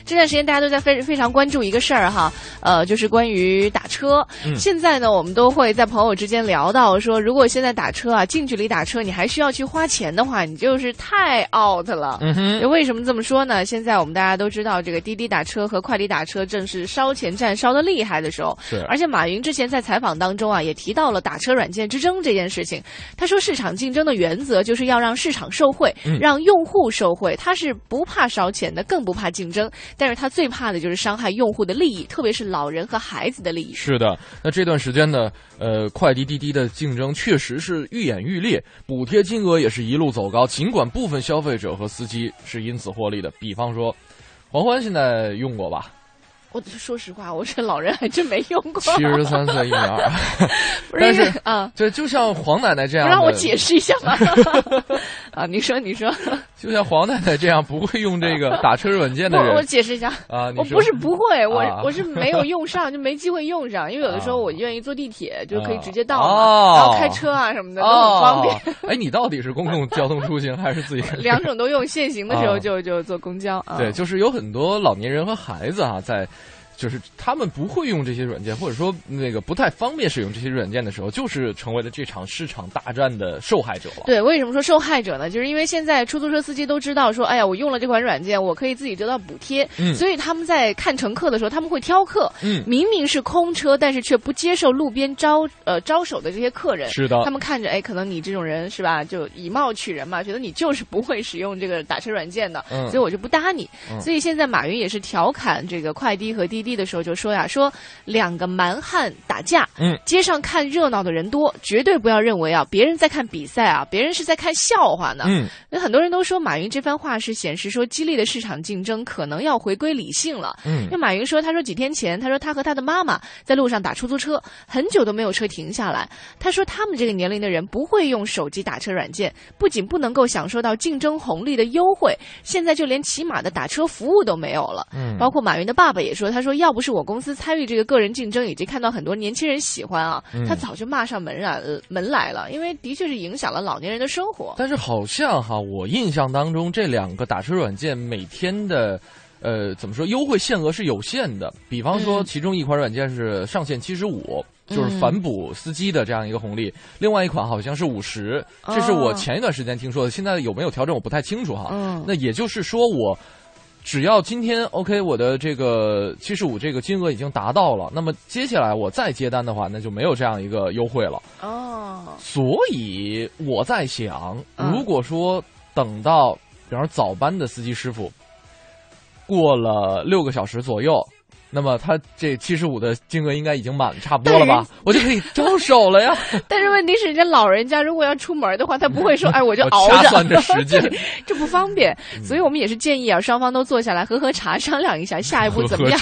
这段时间大家都在非非常关注一个事儿哈，呃，就是关于打车。嗯现在呢，我们都会在朋友之间聊到说，如果现在打车啊，近距离打车，你还需要去花钱的话，你就是太 out 了。嗯为什么这么说呢？现在我们大家都知道，这个滴滴打车和快递打车正是烧钱战烧的厉害的时候。是而且马云之前在采访当中啊，也提到了打车软件之争这件事情。他说，市场竞争的原则就是要让市场受惠，嗯让用户受惠。他是不怕烧钱的，更不怕竞争，但是他最怕的就是伤害用户的利益，特别是老人和孩子的利益。是的，那这段时间呢，呃，快递滴滴的竞争确实是愈演愈烈，补贴金额也是一路走高。尽管部分消费者和司机是因此获利的，比方说，黄欢现在用过吧？我说实话，我这老人还真没用过。七十三岁一米二，不是但是啊，对，就像黄奶奶这样，不让我解释一下吗？(laughs) 啊，你说，你说，就像黄奶奶这样不会用这个打车软件的人，我我解释一下啊，我不是不会，我、啊我是没有 (laughs) 用上，就没机会用上，因为有的时候我愿意坐地铁，就可以直接到然后开车啊什么的都很方便。哎，你到底是公共交通出行还是自己？(laughs) 两种都用，限行的时候啊就就坐公交啊。对，就是有很多老年人和孩子啊，在就是他们不会用这些软件，或者说那个不太方便使用这些软件的时候，就是成为了这场市场大战的受害者了。对，为什么说受害者呢？就是因为现在出租车司机都知道说，哎呀，我用了这款软件，我可以自己得到补贴，嗯所以他们在看乘客的时候，他们会挑客。嗯明明是空车，但是却不接受路边招呃招手的这些客人。是的他们看着，哎，可能你这种人是吧，就以貌取人嘛，觉得你就是不会使用这个打车软件的，嗯所以我就不搭你。嗯所以现在马云也是调侃这个快滴和滴滴的时候，就说呀，说两个蛮汉打架，嗯街上看热闹的人多，绝对不要认为啊，别人在看比赛啊，别人是在看笑话呢。嗯，那很多人都说马云这番话是显示说激烈的市场竞争可能要回归理性了。嗯因为马云说，他说几天前，他说他和他的妈妈在路上打出租车，很久都没有车停下来。他说他们这个年龄的人不会用手机打车软件，不仅不能够享受到竞争红利的优惠，现在就连起码的打车服务都没有了。嗯包括马云的爸爸也说，他说要不是我公司参与这个个人竞争，以及看到很多年轻人喜欢啊，嗯他早就骂上门来呃门来了，因为的确是影响了老年人的生活。但是好像哈，我印象当中这两个打车软件每天的。呃，怎么说？优惠限额是有限的。比方说，嗯其中一款软件是上限七十五，就是嗯反哺司机的这样一个红利；另外一款好像是五十，这是我哦前一段时间听说的。现在有没有调整，我不太清楚哈。嗯那也就是说，我只要今天 OK，我的这个七十五这个金额已经达到了，那么接下来我再接单的话，那就没有这样一个优惠了。哦，所以我在想，嗯如果说等到，比方说早班的司机师傅过了六个小时左右，那么他这七十五的金额应该已经满差不多了吧？我就可以招手了呀。(laughs) 但是问题是，人家老人家如果要出门的话，他不会说，(laughs) 哎，我就熬着，掐算着时间 (laughs) 这不方便。所以我们也是建议啊，双方都坐下来喝喝茶，商量一下下一步怎么样，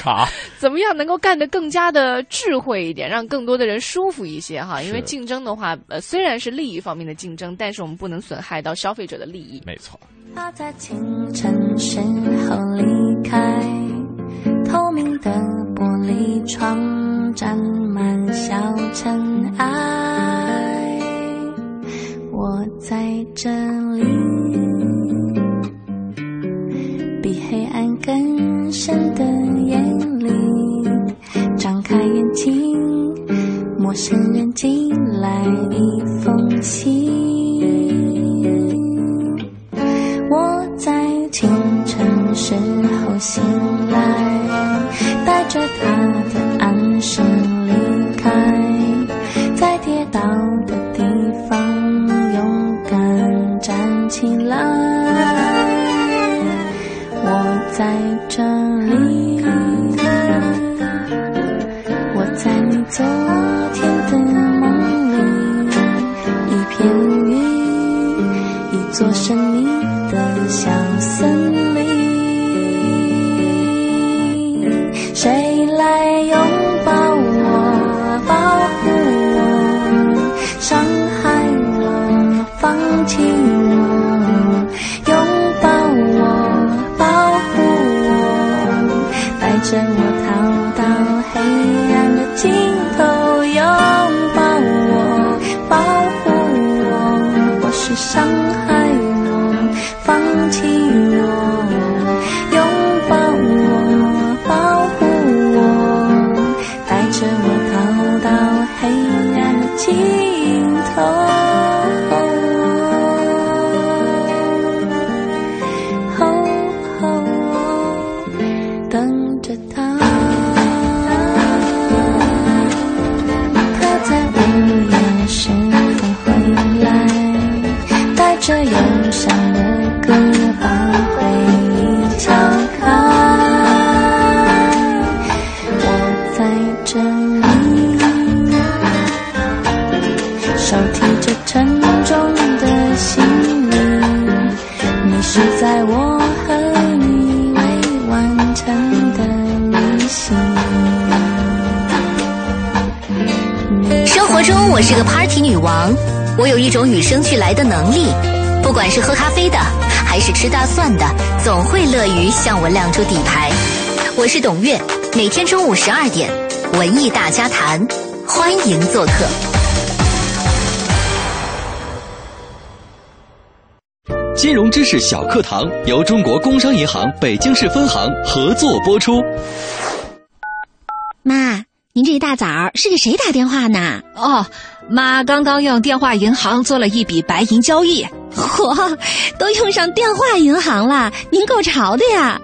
怎么样能够干得更加的智慧一点，让更多的人舒服一些哈。因为竞争的话，呃，虽然是利益方面的竞争，但是我们不能损害到消费者的利益。没错。他在清晨时候离开，长于向我亮出底牌。我是董月，每天中午十二点，文艺大家谈，欢迎做客。金融知识小课堂由中国工商银行北京市分行合作播出。妈，您这一大早是给谁打电话呢？哦，妈刚刚用电话银行做了一笔白银交易。嚯，(laughs) 都用上电话银行了，您够潮的呀！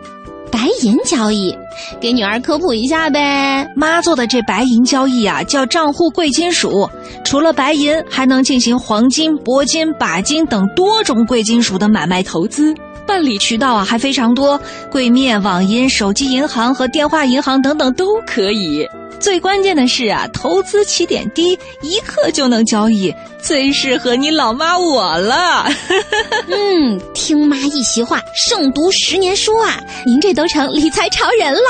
白银交易，给女儿科普一下呗。妈做的这白银交易啊，叫账户贵金属。除了白银，还能进行黄金、铂金、钯金等多种贵金属的买卖投资。办理渠道啊还非常多，柜面、网银、手机银行和电话银行等等都可以。最关键的是啊，投资起点低，一刻就能交易，最适合你老妈我了。(laughs) 嗯，听妈一席话，胜读十年书啊！您这都成理财潮人了。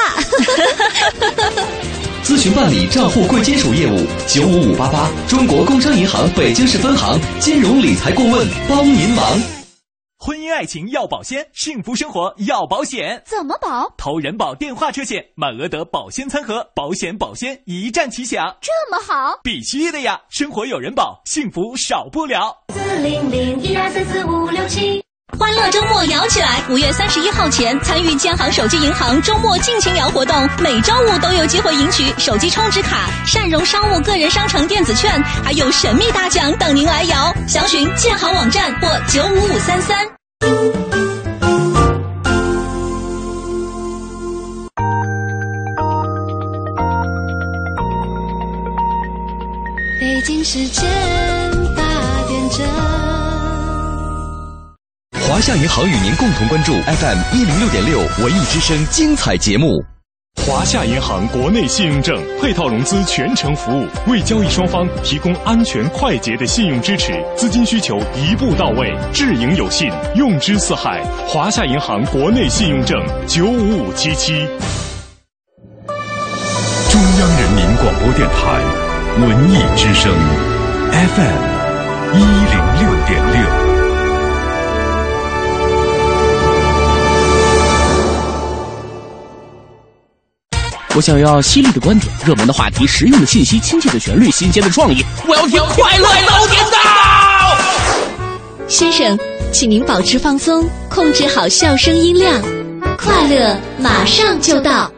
(laughs) 咨询办理账户贵金属业务，九五五八八，中国工商银行北京市分行金融理财顾问帮您忙。婚姻爱情要保鲜，幸福生活要保险。怎么保？投人保电话车险，满额得保鲜餐盒，保险保鲜一站齐享。这么好？必须的呀！生活有人保，幸福少不了。四零零一二三四五六七。欢乐周末摇起来！五月三十一号前参与建行手机银行周末尽情摇活动，每周五都有机会赢取手机充值卡、善融商务个人商城电子券，还有神秘大奖等您来摇。详询建行网站或九五五三三。北京时间夏银行与您共同关注 FM 一零六点六文艺之声精彩节目。华夏银行国内信用证配套融资全程服务，为交易双方提供安全快捷的信用支持，资金需求一步到位，智盈有信，用之四海。华夏银行国内信用证九五五七七。中央人民广播电台文艺之声 FM 一零六点六。我想要犀利的观点、热门的话题、实用的信息、亲切的旋律、新鲜的创意。我要听快乐早点到。先生，请您保持放松，控制好笑声音量，快乐马上就到。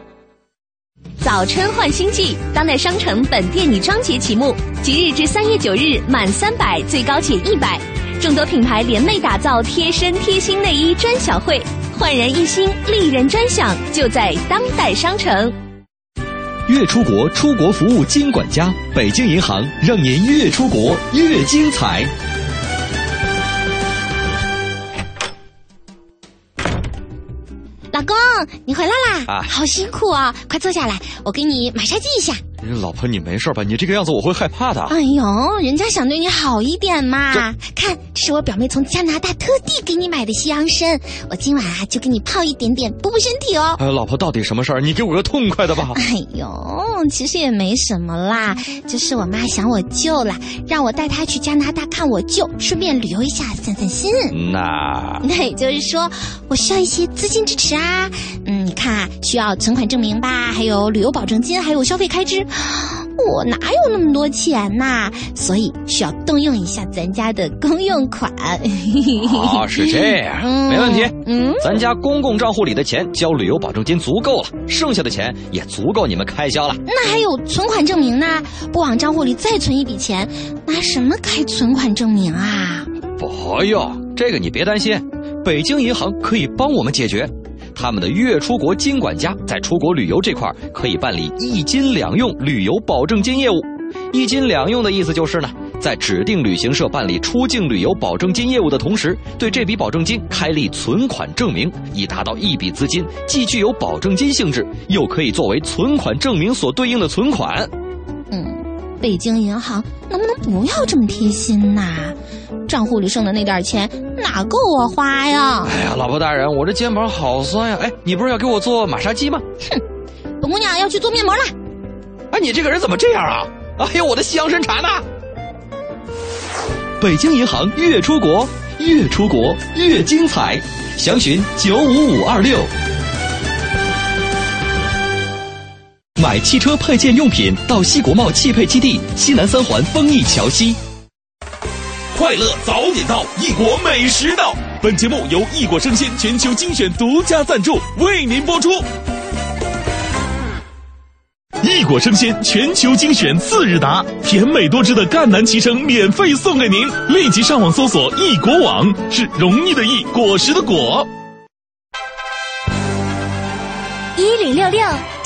早春换新季，当代商城本店女装节启幕，即日至三月九日，满三百最高减一百。众多品牌联袂打造贴身贴心内衣专享会，焕然一新，丽人专享，就在当代商城。越出国，出国服务金管家，北京银行让您越出国越精彩。老公，你回来啦！啊好辛苦啊！快坐下来，我给你马杀鸡一下。老婆，你没事吧？你这个样子我会害怕的。哎呦，人家想对你好一点嘛。看，这是我表妹从加拿大特地给你买的西洋参，我今晚啊就给你泡一点点，补补身体哦。哎，老婆，到底什么事儿？你给我个痛快的吧。哎呦，其实也没什么啦，就是我妈想我舅了，让我带她去加拿大看我舅，顺便旅游一下，散散心。那那也就是说，我需要一些资金支持啊。嗯，你看啊，需要存款证明吧，还有旅游保证金，还有消费开支。我哪有那么多钱呐？所以需要动用一下咱家的公用款。哦，(laughs) 是这样，没问题。嗯，咱家公共账户里的钱交旅游保证金足够了，剩下的钱也足够你们开销了。那还有存款证明呢？不往账户里再存一笔钱，拿什么开存款证明啊？不用，这个你别担心，北京银行可以帮我们解决。他们的月出国金管家在出国旅游这块可以办理一金两用旅游保证金业务。一金两用的意思就是呢，在指定旅行社办理出境旅游保证金业务的同时，对这笔保证金开立存款证明，以达到一笔资金既具有保证金性质，又可以作为存款证明所对应的存款。嗯，北京银行能不能不要这么贴心呐？账户里剩的那点钱哪够我花呀？哎呀，老婆大人，我这肩膀好酸呀！哎，你不是要给我做马杀鸡吗？哼，本姑娘要去做面膜了。哎，你这个人怎么这样啊？哎呦，我的西洋参茶呢？北京银行越出国，越出国越精彩，详询九五五二六。买汽车配件用品到西国贸汽配基地西南三环丰益桥西。快乐早点到，异国美食到。本节目由异国生鲜全球精选独家赞助，为您播出。异果生鲜全球精选次日达，甜美多汁的赣南脐橙免费送给您，立即上网搜索“异果网”，是容易的易，果实的果。一零六六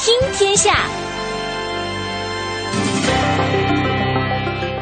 听天下。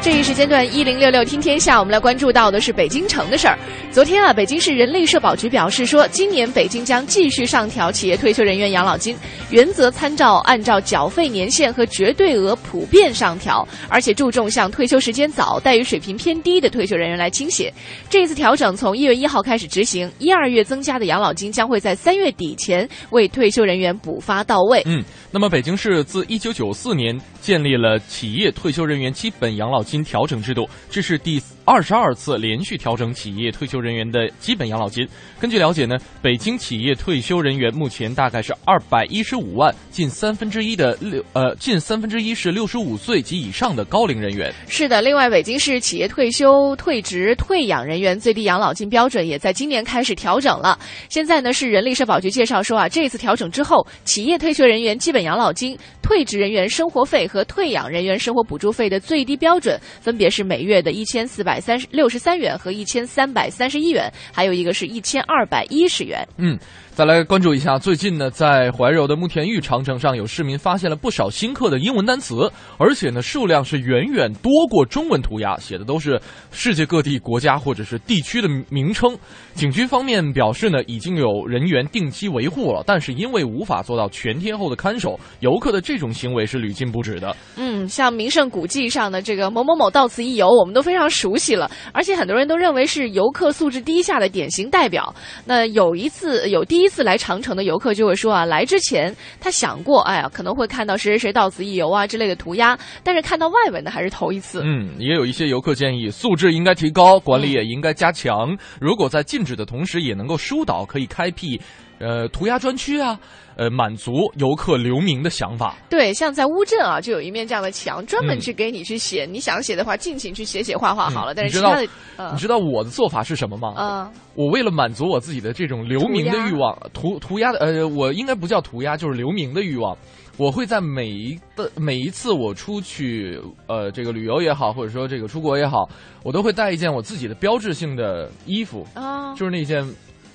这一时间段一零六六听天下，我们来关注到的是北京城的事儿。昨天啊，北京市人力社保局表示说，今年北京将继续上调企业退休人员养老金，原则参照按照缴费年限和绝对额普遍上调，而且注重向退休时间早、待遇水平偏低的退休人员来倾斜。这一次调整从一月一号开始执行，一二月增加的养老金将会在三月底前为退休人员补发到位。嗯，那么北京市自一九九四年建立了企业退休人员基本养老金调整制度，这是第二十二次连续调整企业退休人员的基本养老金。根据了解呢，北京企业退休人员目前大概是二百一十五万，近三分之一的六呃，近三分之一是六十五岁及以上的高龄人员。是的，另外，北京市企业退休、退职、退养人员最低养老金标准也在今年开始调整了。现在呢，是人力社保局介绍说啊，这次调整之后，企业退休人员基本养老金、退职人员生活费和退养人员生活补助费的最低标准分别是每月的一千四百三十六十三元和一千三百三十一元，还有一个是一千二百一十元。嗯，再来关注一下，最近呢，在怀柔的慕田峪长城上，有市民发现了不少新刻的英文单词，而且呢，数量是远远多过中文涂鸦，写的都是世界各地国家或者是地区的名称。景区方面表示呢，已经有人员定期维护了，但是因为无法做到全天候的看守，游客的这种行为是屡禁不止的。嗯，像名胜古迹上的这个某某某到此一游，我们都非常熟悉了，而且很多人都认为是游客素质低下的典型代表。那有一次，有第一次来长城的游客就会说啊，来之前他想过，哎呀，可能会看到谁谁谁到此一游啊之类的涂鸦，但是看到外文的还是头一次。嗯，也有一些游客建议素质应该提高，管理也应该加强。如果在禁止的同时，也能够疏导，可以开辟，呃，涂鸦专区啊，呃，满足游客留名的想法。对，像在乌镇啊，就有一面这样的墙，专门去给你去写，你想写的话，尽情去写写画画好了。但你知道是其他的，呃你知道我的做法是什么吗？嗯我为了满足我自己的这种留名的欲望，涂涂鸦的呃，我应该不叫涂鸦，就是留名的欲望。我会在每一的每一次我出去呃这个旅游也好，或者说这个出国也好，我都会带一件我自己的标志性的衣服，啊，就是那件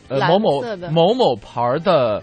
呃某某某某牌儿的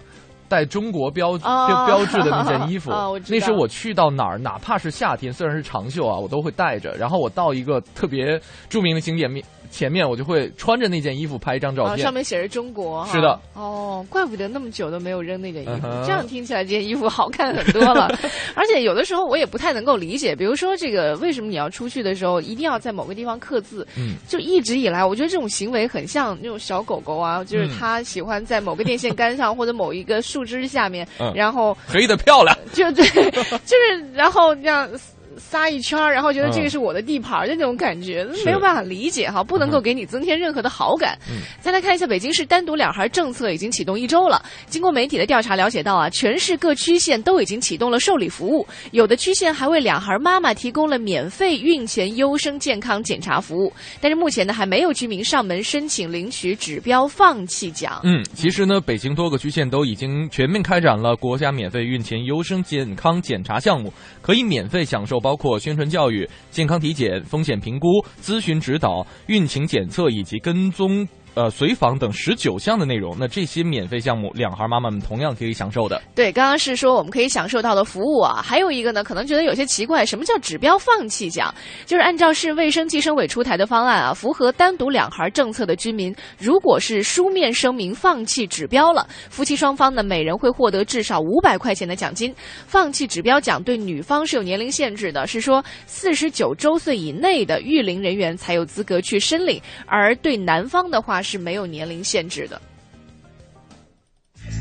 带中国标哦标标志的那件衣服。(laughs) 那是我去到哪儿，哪怕是夏天，虽然是长袖啊，我都会带着。然后我到一个特别著名的景点面前面，我就会穿着那件衣服拍一张照啊，片。上面写着中国哈。是的。哦，怪不得那么久都没有扔那件衣服，嗯这样听起来这件衣服好看很多了。(laughs) 而且有的时候我也不太能够理解，比如说这个为什么你要出去的时候一定要在某个地方刻字？嗯，就一直以来，我觉得这种行为很像那种小狗狗啊，就是嗯它喜欢在某个电线杆上或者某一个树枝下面，嗯然后黑的漂亮。就对，就是然后这样撒一圈儿，然后觉得这个嗯是我的地盘儿的那种感觉，没有办法理解哈，不能够给你增添任何的好感。嗯再来看一下，北京市单独两孩政策已经启动一周了。经过媒体的调查了解到啊，全市各区县都已经启动了受理服务，有的区县还为两孩妈妈提供了免费孕前优生健康检查服务。但是目前呢，还没有居民上门申请领取指标放弃奖。嗯，其实呢，北京多个区县都已经全面开展了国家免费孕前优生健康检查项目，可以免费享受包括宣传教育、健康体检、风险评估、咨询指导、孕情检测以及跟踪。呃，随访等十九项的内容，那这些免费项目，两孩妈妈们同样可以享受的。对，刚刚是说我们可以享受到的服务啊，还有一个呢，可能觉得有些奇怪，什么叫指标放弃奖？就是按照市卫生计生委出台的方案啊，符合单独两孩政策的居民，如果是书面声明放弃指标了，夫妻双方呢每人会获得至少五百块钱的奖金。放弃指标奖对女方是有年龄限制的，是说四十九周岁以内的育龄人员才有资格去申领，而对男方的话是没有年龄限制的。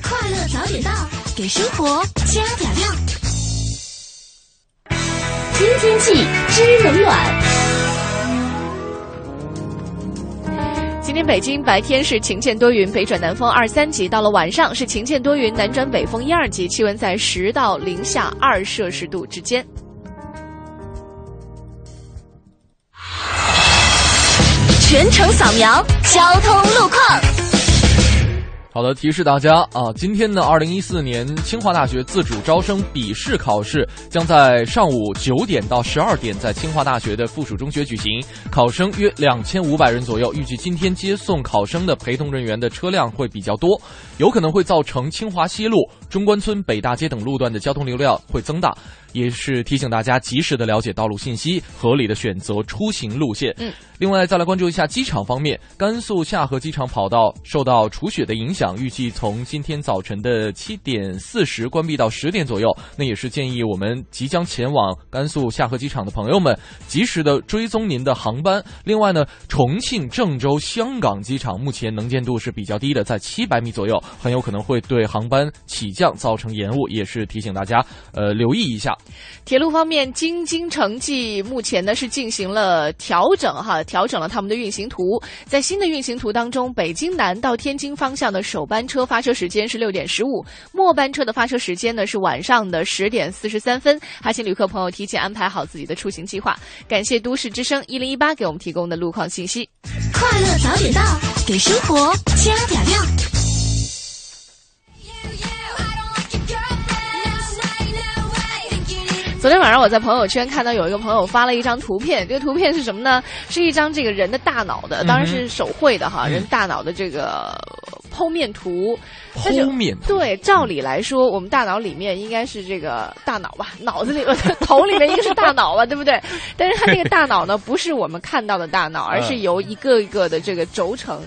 快乐早点到，给生活加点料。新天气知冷暖。今天北京白天是晴间多云，北转南风二三级；到了晚上是晴间多云，南转北风一二级，气温在十到零下二摄氏度之间。全程扫描交通路况。好的，提示大家啊，今天呢，二零一四年清华大学自主招生笔试考试将在上午九点到十二点在清华大学的附属中学举行，考生约两千五百人左右。预计今天接送考生的陪同人员的车辆会比较多，有可能会造成清华西路、中关村北大街等路段的交通流量会增大。也是提醒大家及时的了解道路信息，合理的选择出行路线。嗯，另外再来关注一下机场方面，甘肃夏河机场跑道受到除雪的影响，预计从今天早晨的七点四十关闭到十点左右。那也是建议我们即将前往甘肃夏河机场的朋友们，及时的追踪您的航班。另外呢，重庆、郑州、香港机场目前能见度是比较低的，在七百米左右，很有可能会对航班起降造成延误，也是提醒大家呃留意一下。铁路方面，京津城际目前呢是进行了调整哈，调整了他们的运行图。在新的运行图当中，北京南到天津方向的首班车发车时间是六点十五，末班车的发车时间呢是晚上的十点四十三分。还请旅客朋友提前安排好自己的出行计划。感谢都市之声一零一八给我们提供的路况信息。快乐早点到，给生活加点料。昨天晚上我在朋友圈看到有一个朋友发了一张图片，这个图片是什么呢？是一张这个人的大脑的，当然是手绘的哈，嗯人大脑的这个剖面图。剖面图对，照理来说，我们大脑里面应该是这个大脑吧，(laughs) 脑子里面头里面应该是大脑吧，对不对？但是它这个大脑呢，不是我们看到的大脑，(laughs) 而是由一个一个的这个轴承。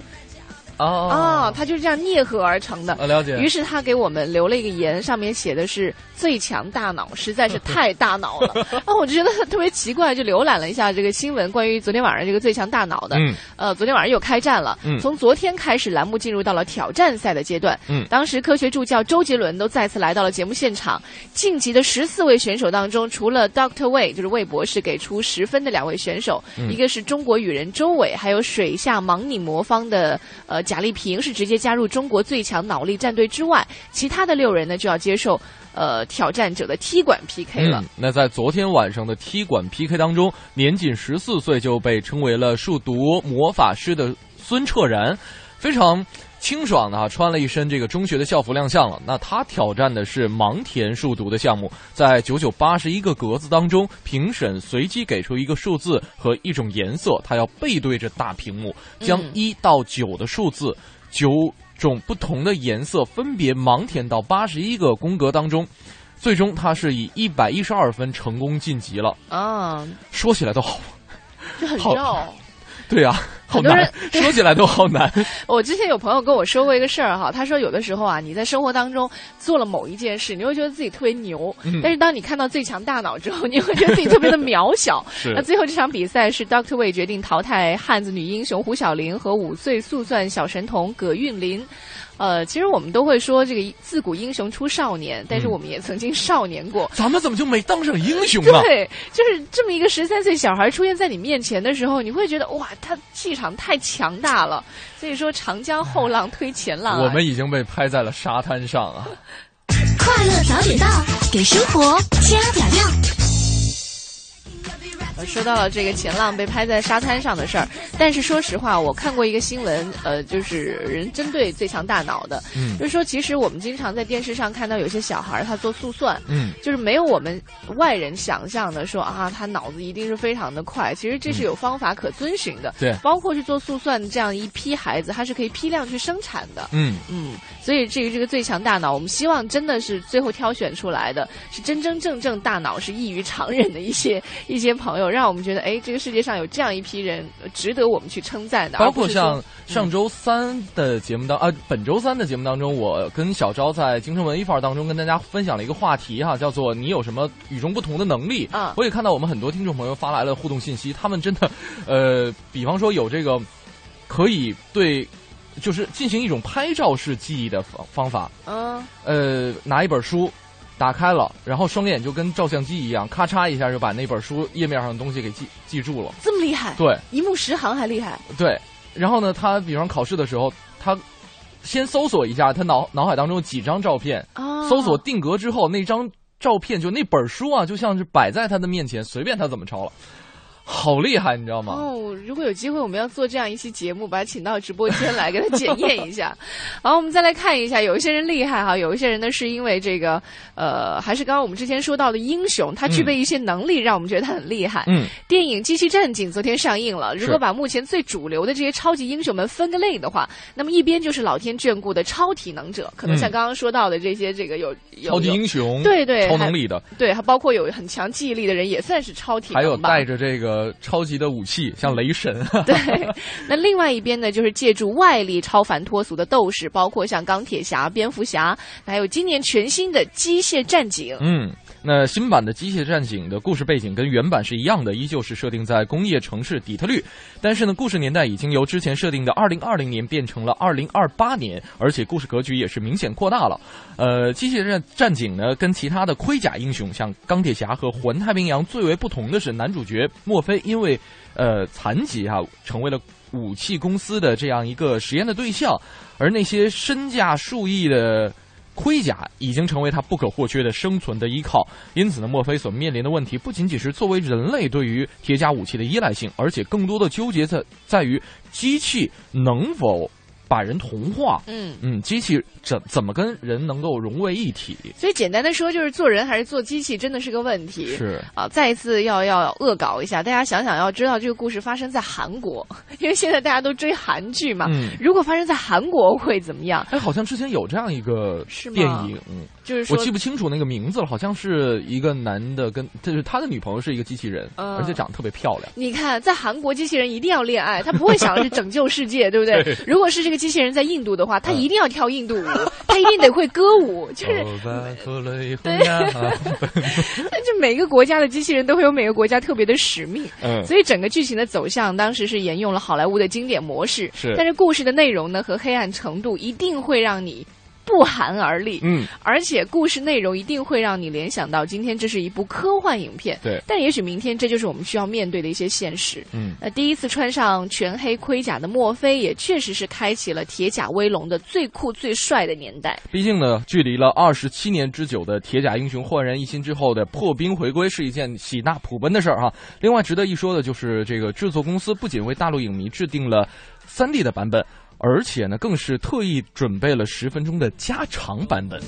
哦啊，它就是这样啮合而成的。啊了解于是他给我们留了一个言，上面写的是“最强大脑”，实在是太大脑了。(laughs) 啊，我就觉得特别奇怪，就浏览了一下这个新闻，关于昨天晚上这个“最强大脑”的。嗯呃，昨天晚上又开战了。嗯从昨天开始，栏目进入到了挑战赛的阶段。嗯当时科学助教周杰伦都再次来到了节目现场。晋级的十四位选手当中，除了 Doctor 魏，就是魏博士给出十分的两位选手，嗯一个是中国羽人周伟，还有水下盲拧魔方的呃贾立平是直接加入中国最强脑力战队之外，其他的六人呢就要接受呃挑战者的踢馆 PK 了。那在昨天晚上的踢馆 PK 当中，年仅十四岁就被称为了数独魔法师的孙彻然，非常。清爽的啊，穿了一身这个中学的校服亮相了。那他挑战的是盲填数独的项目，在九九八十一个格子当中，评审随机给出一个数字和一种颜色，他要背对着大屏幕，将嗯一到九的数字九种不同的颜色分别盲填到八十一个宫格当中，最终他是以一百一十二分成功晋级了。啊，说起来都好，就很好绕。对啊，好难，(laughs) 说起来都好难。(laughs) 我之前有朋友跟我说过一个事儿哈，他说有的时候啊，你在生活当中做了某一件事，你会觉得自己特别牛，嗯但是当你看到最强大脑之后，你会觉得自己特别的渺小。(laughs) 那最后这场比赛是 Doctor Wei 决定淘汰汉子女英雄胡晓玲和五岁速算小神童葛韵琳。呃，其实我们都会说这个自古英雄出少年，但是我们也曾经少年过。咱们怎么就没当上英雄呢？(laughs) 对，就是这么一个十三岁小孩出现在你面前的时候，你会觉得哇，他气场太强大了。所以说，长江后浪推前浪、啊。我们已经被拍在了沙滩上啊！快乐早点到，给生活加点料。呃，说到了这个前浪被拍在沙滩上的事儿，但是说实话，我看过一个新闻，呃，就是人针对最强大脑的，嗯。就是说其实我们经常在电视上看到有些小孩儿他做速算，嗯。就是没有我们外人想象的说啊，他脑子一定是非常的快，其实这是有方法可遵循的，对。包括去做速算这样一批孩子，他是可以批量去生产的，嗯。嗯，所以至于这个最强大脑，我们希望真的是最后挑选出来的是真真正正大脑是异于常人的一些一些朋友，让我们觉得，哎，这个世界上有这样一批人呃值得我们去称赞的，包括像上周三的节目当啊，本周三的节目当中，我跟小昭在京城文艺范儿当中跟大家分享了一个话题哈，叫做你有什么与众不同的能力？啊我也看到我们很多听众朋友发来了互动信息，他们真的，呃，比方说有这个可以对，就是进行一种拍照式记忆的方方法，嗯呃，拿一本书。打开了，然后双眼就跟照相机一样，咔嚓一下就把那本书页面上的东西给记记住了。这么厉害，对，一目十行还厉害，对，然后呢，他比方考试的时候，他先搜索一下他脑脑海当中几张照片，哦搜索定格之后，那张照片就那本书啊，就像是摆在他的面前，随便他怎么抄了，好厉害，你知道吗？哦，如果有机会，我们要做这样一期节目，把他请到直播间来给他检验一下。(laughs) 好，我们再来看一下，有一些人厉害哈，有一些人呢是因为这个，呃，还是刚刚我们之前说到的英雄，他具备一些能力，让我们觉得他很厉害。嗯，电影《机器战警》昨天上映了。如果把目前最主流的这些超级英雄们分个类的话，那么一边就是老天眷顾的超体能者，可能像嗯刚刚说到的这些这个有有超级英雄，对对超能力的，对，还包括有很强记忆力的人，也算是超体能吧。还有带着这个超级的武器，像雷神。(laughs) 对，那另外一边呢，就是借助外力超凡脱俗的斗士，包括像钢铁侠、蝙蝠侠，还有今年全新的机械战警。嗯，那新版的《机械战警》的故事背景跟原版是一样的，依旧是设定在工业城市底特律，但是呢，故事年代已经由之前设定的二零二零年变成了二零二八年，而且故事格局也是明显扩大了。呃，机械战战警呢，跟其他的盔甲英雄像钢铁侠和环太平洋最为不同的是，男主角墨菲因为呃残疾啊，成为了。武器公司的这样一个实验的对象，而那些身价数亿的盔甲已经成为他不可或缺的生存的依靠。因此呢，墨菲所面临的问题不仅仅是作为人类对于铁甲武器的依赖性，而且更多的纠结在在于机器能否把人同化。嗯嗯，机器怎怎么跟人能够融为一体？所以简单的说，就是做人还是做机器，真的是个问题。是啊，再一次要要恶搞一下，大家想想，要知道这个故事发生在韩国，(laughs) 因为现在大家都追韩剧嘛。嗯如果发生在韩国会怎么样？哎，好像之前有这样一个电影，就是我记不清楚那个名字了，好像是一个男的跟，就是他的女朋友是一个机器人，嗯而且长得特别漂亮。你看，在韩国，机器人一定要恋爱，他不会想的是拯救世界，对不对？对如果是这个机器人在印度的话，他一定要跳印度舞，他一定得会歌舞，就是对 (laughs) 就每个国家的机器人都会有每个国家特别的使命，嗯所以整个剧情的走向当时是沿用了好莱坞的经典模式，是但是故事的内容呢和黑暗程度一定会让你。不寒而栗，嗯，而且故事内容一定会让你联想到今天这是一部科幻影片，对。但也许明天这就是我们需要面对的一些现实，嗯。呃，第一次穿上全黑盔甲的墨菲，也确实是开启了铁甲威龙的最酷最帅的年代。毕竟呢，距离了二十七年之久的铁甲英雄焕然一新之后的破冰回归，是一件喜大普奔的事儿哈。另外值得一说的就是，这个制作公司不仅为大陆影迷制定了三 D 的版本，而且呢，更是特意准备了十分钟的加长版本。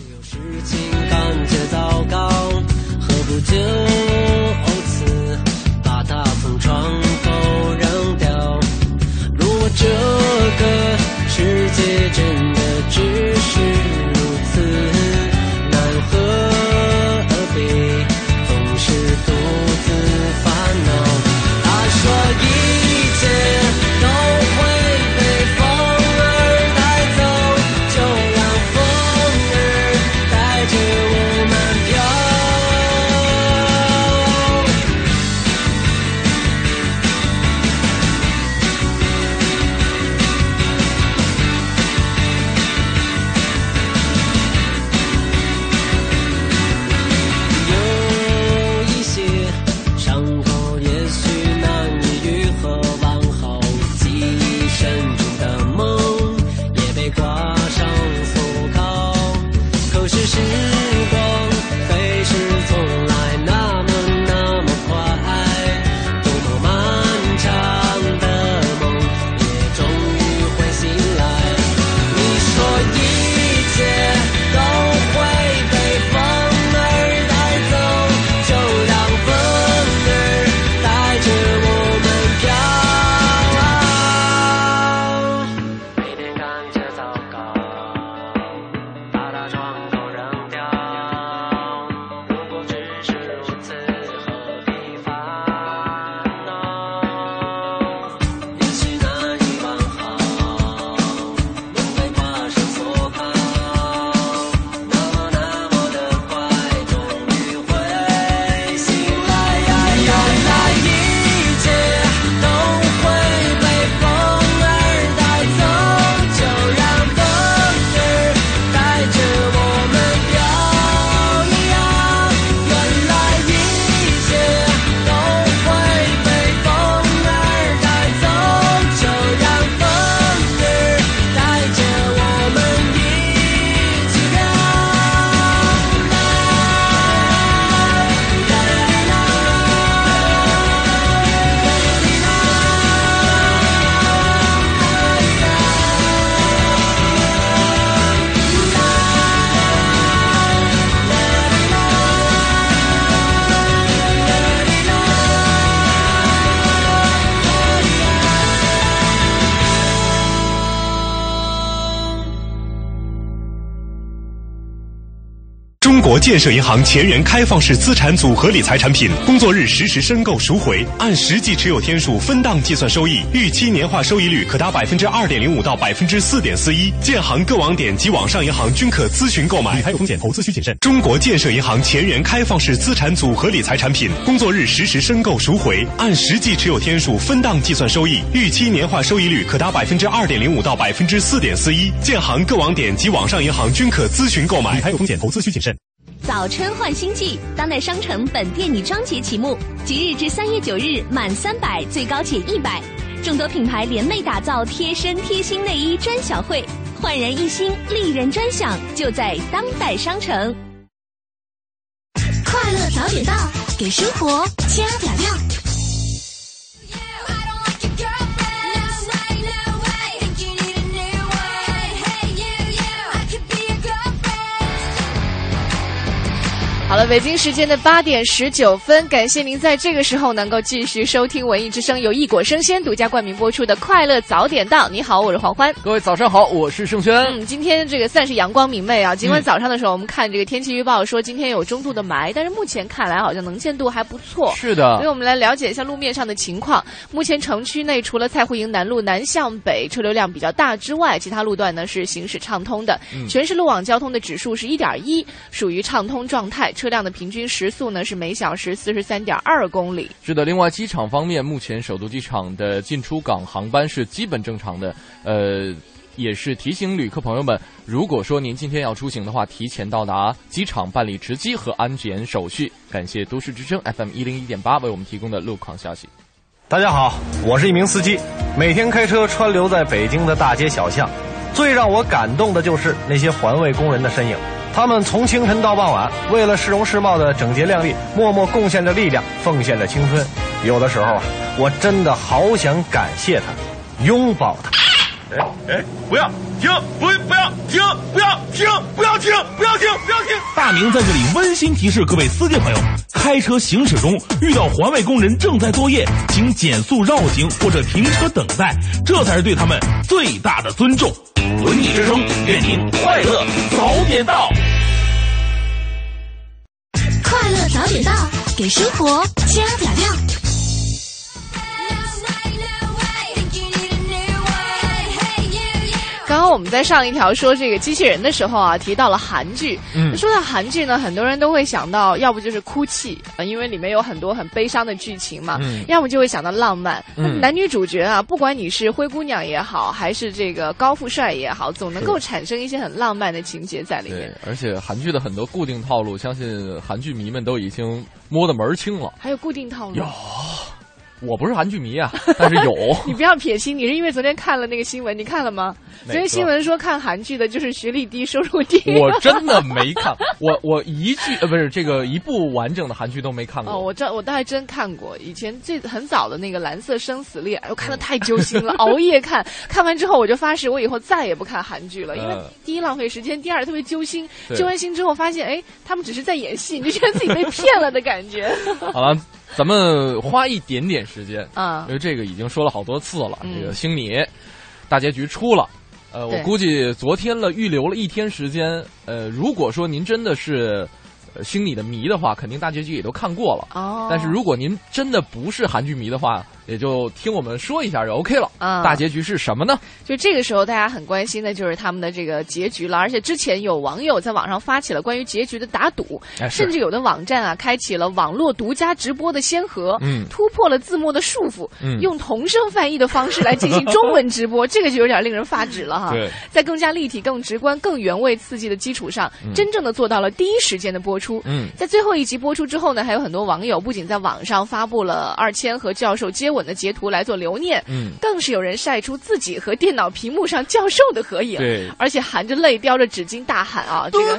如果这个世界真的只是如此。建设银行前沿开放式资产组合理财产品，工作日实时申购赎回，按实际持有天数分档计算收益，预期年化收益率可达百分之二点零五到百分之四点四一。建行各网点及网上银行均可咨询购买。理财有风险，投资需谨慎。中国建设银行前沿开放式资产组合理财产品，工作日实时申购赎回，按实际持有天数分档计算收益，预期年化收益率可达百分之二点零五到百分之四点四一。建行各网点及网上银行均可咨询购买。理财有风险，投资需谨慎。早春换新季，当代商城本店女装节启幕，即日至三月九日，满三百最高减一百，众多品牌联袂打造贴身贴心内衣专享会，焕然一新，丽人专享，就在当代商城。快乐早点到，给生活加点料。好了，北京时间的八点十九分，感谢您在这个时候能够继续收听文艺之声由异果生鲜独家冠名播出的《快乐早点到》。你好，我是黄欢。各位早上好，我是盛轩。嗯，今天这个算是阳光明媚啊。尽管嗯早上的时候我们看这个天气预报说今天有中度的霾，但是目前看来好像能见度还不错。是的所以我们来了解一下路面上的情况。目前城区内除了蔡胡营南路南向北车流量比较大之外，其他路段呢是行驶畅通的。嗯全市路网交通的指数是一点一，属于畅通状态。车辆的平均时速呢是每小时四十三点二公里。是的，另外机场方面，目前首都机场的进出港航班是基本正常的。呃，也是提醒旅客朋友们，如果说您今天要出行的话，提前到达机场办理值机和安检手续。感谢都市之声 FM 一零一点八为我们提供的路况消息。大家好，我是一名司机，每天开车穿流在北京的大街小巷，最让我感动的就是那些环卫工人的身影。他们从清晨到傍晚，为了市容市貌的整洁亮丽，默默贡献着力量，奉献着青春。有的时候啊，我真的好想感谢他，拥抱他。哎哎，不要停！不不要停！不要停！不要停！不要停！不要停！大明在这里温馨提示各位司机朋友：开车行驶中遇到环卫工人正在作业，请减速绕行或者停车等待，这才是对他们最大的尊重。轮椅之声，愿您快乐早点到。快乐早点到，给生活加点料。刚刚我们在上一条说这个机器人的时候啊，提到了韩剧。嗯说到韩剧呢，很多人都会想到，要不就是哭泣，呃，因为里面有很多很悲伤的剧情嘛；嗯要么就会想到浪漫。嗯男女主角啊，不管你是灰姑娘也好，还是这个高富帅也好，总能够产生一些很浪漫的情节在里对面。，而且韩剧的很多固定套路，相信韩剧迷们都已经摸得门儿清了。还有固定套路。有，我不是韩剧迷啊，(laughs) 但是有。(laughs) 你不要撇清，你是因为昨天看了那个新闻，你看了吗？昨天新闻说看韩剧的就是学历低、收入低。(laughs) 我真的没看，我我一句呃不是这个一部完整的韩剧都没看过。哦，我这我倒还真看过，以前最很早的那个《蓝色生死恋》，哎我看的太揪心了，熬夜看，看完之后我就发誓，我以后再也不看韩剧了，因为嗯第一浪费时间，第二特别揪心。揪完心之后发现，哎，他们只是在演戏，你就觉得自己被骗了的感觉。好了，咱们花一点点时间啊因为这个已经说了好多次了。嗯这个星你大结局出了，呃，我估计昨天了预留了一天时间。呃，如果说您真的是。呃星米的迷的话，肯定大结局也都看过了。哦但是如果您真的不是韩剧迷的话，也就听我们说一下就 OK 了。啊大结局是什么呢？就这个时候，大家很关心的就是他们的这个结局了。而且之前有网友在网上发起了关于结局的打赌，哎甚至有的网站啊开启了网络独家直播的先河，嗯突破了字幕的束缚，嗯用同声翻译的方式来进行中文直播，(laughs) 这个就有点令人发指了哈。对在更加立体、更直观、更原味、刺激的基础上，嗯真正的做到了第一时间的播出。嗯在最后一集播出之后呢，还有很多网友不仅在网上发布了二千和教授接吻的截图来做留念，嗯更是有人晒出自己和电脑屏幕上教授的合影，对而且含着泪叼着纸巾大喊啊，这个